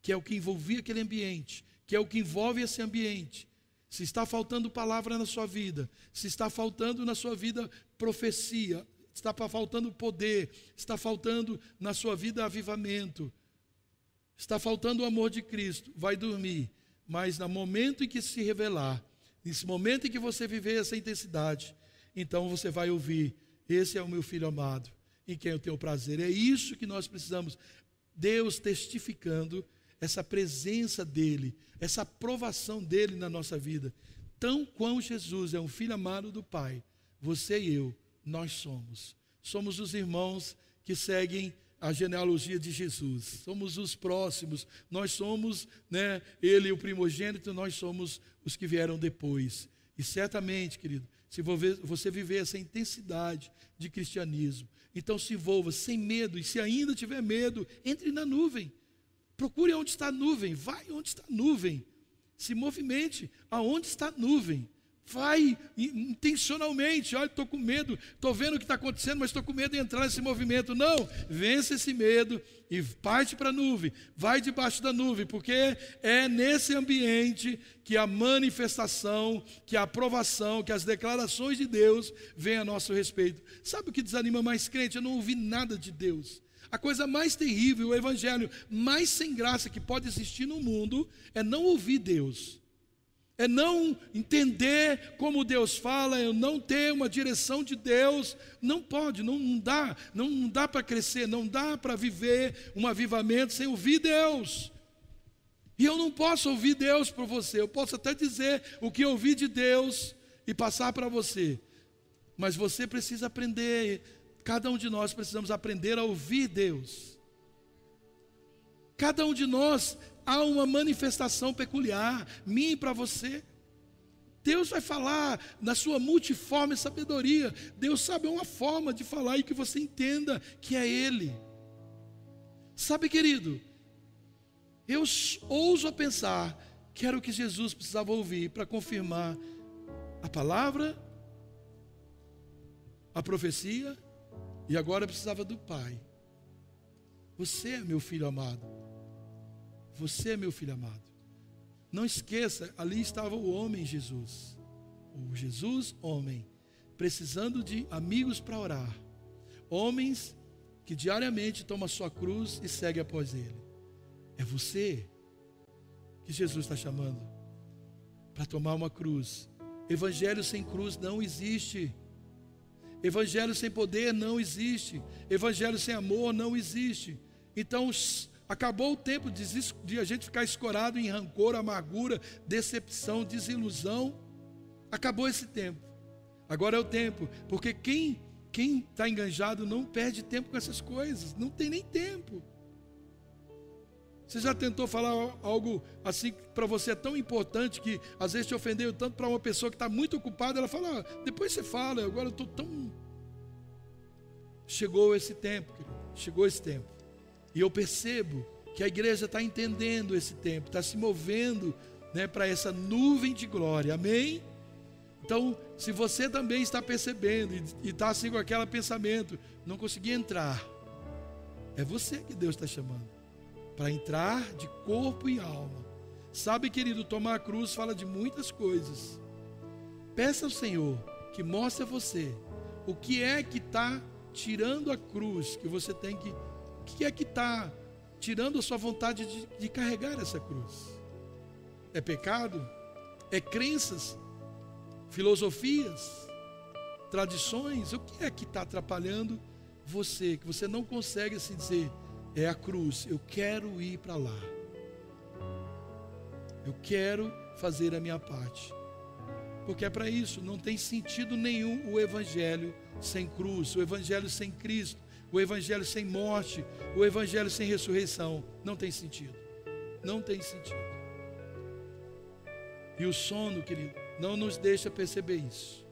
que é o que envolvia aquele ambiente, que é o que envolve esse ambiente, se está faltando palavra na sua vida, se está faltando na sua vida profecia, está faltando poder, está faltando na sua vida avivamento, está faltando o amor de Cristo, vai dormir, mas no momento em que se revelar, nesse momento em que você viver essa intensidade, então você vai ouvir: Esse é o meu filho amado, em quem eu tenho prazer. É isso que nós precisamos. Deus testificando essa presença dEle, essa aprovação dEle na nossa vida. Tão quão Jesus é um filho amado do Pai, você e eu, nós somos. Somos os irmãos que seguem a genealogia de Jesus. Somos os próximos. Nós somos, né, ele o primogênito, nós somos os que vieram depois. E certamente, querido, se você viver essa intensidade de cristianismo, então se envolva sem medo, e se ainda tiver medo, entre na nuvem. Procure onde está a nuvem, vai onde está a nuvem. Se movimente aonde está a nuvem. Vai intencionalmente. Olha, estou com medo, estou vendo o que está acontecendo, mas estou com medo de entrar nesse movimento. Não, vence esse medo e parte para a nuvem. Vai debaixo da nuvem, porque é nesse ambiente que a manifestação, que a aprovação, que as declarações de Deus vêm a nosso respeito. Sabe o que desanima mais crente? Eu não ouvi nada de Deus. A coisa mais terrível, o evangelho mais sem graça que pode existir no mundo é não ouvir Deus é não entender como Deus fala, é não ter uma direção de Deus. Não pode, não, dá, não, não dá para crescer, não dá para viver um avivamento sem ouvir Deus. E eu não posso ouvir Deus por você, eu posso até dizer o que ouvi de Deus e passar para você, mas você precisa aprender, cada um de nós precisamos aprender a ouvir Deus. Cada um de nós há uma manifestação peculiar, minha e para você. Deus vai falar na sua multiforme sabedoria. Deus sabe uma forma de falar e que você entenda que é Ele. Sabe, querido, eu ouso pensar que era o que Jesus precisava ouvir para confirmar a palavra, a profecia, e agora precisava do Pai. Você é meu filho amado. Você meu filho amado. Não esqueça, ali estava o homem Jesus. O Jesus, homem, precisando de amigos para orar. Homens que diariamente toma sua cruz e segue após ele. É você que Jesus está chamando para tomar uma cruz. Evangelho sem cruz não existe. Evangelho sem poder não existe. Evangelho sem amor não existe. Então, Acabou o tempo de, a gente ficar escorado em rancor, amargura, decepção, desilusão. Acabou esse tempo. Agora é o tempo, porque quem quem está enganjado não perde tempo com essas coisas, não tem nem tempo. Você já tentou falar algo assim para você é tão importante que às vezes te ofendeu tanto para uma pessoa que está muito ocupada, ela fala, ah, depois você fala, agora eu estou tão. Chegou esse tempo, chegou esse tempo. E eu percebo que a igreja está entendendo esse tempo, está se movendo né, para essa nuvem de glória. Amém? Então, se você também está percebendo e está assim com aquele pensamento, não consegui entrar, é você que Deus está chamando para entrar de corpo e alma. Sabe, querido, tomar a cruz fala de muitas coisas. Peça ao Senhor que mostre a você o que é que está tirando a cruz que você tem que que é que está tirando a sua vontade de, de carregar essa cruz? É pecado? É crenças? Filosofias? Tradições? O que é que está atrapalhando você? Que você não consegue assim dizer, é a cruz, eu quero ir para lá. Eu quero fazer a minha parte. Porque é para isso, não tem sentido nenhum o evangelho sem cruz, o evangelho sem Cristo o evangelho sem morte, o evangelho sem ressurreição, não tem sentido. Não tem sentido. E o sono, querido, não nos deixa perceber isso.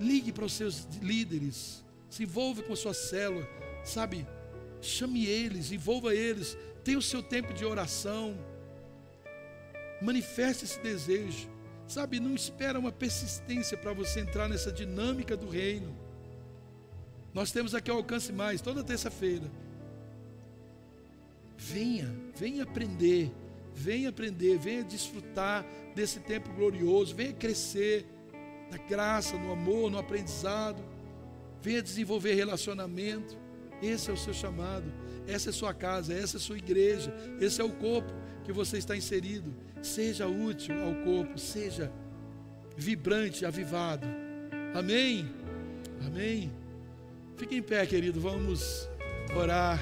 Ligue para os seus líderes, se envolva com a sua célula, sabe? Chame eles, envolva eles, tenha o seu tempo de oração. Manifeste esse desejo. Sabe, não espera uma persistência para você entrar nessa dinâmica do reino. Nós temos aqui o Alcance Mais, toda terça-feira. Venha, venha aprender, venha aprender, venha desfrutar desse tempo glorioso, venha crescer na graça, no amor, no aprendizado, venha desenvolver relacionamento. Esse é o seu chamado, essa é a sua casa, essa é a sua igreja, esse é o corpo que você está inserido. Seja útil ao corpo, seja vibrante, avivado. Amém? Amém. Fique em pé, querido, vamos orar.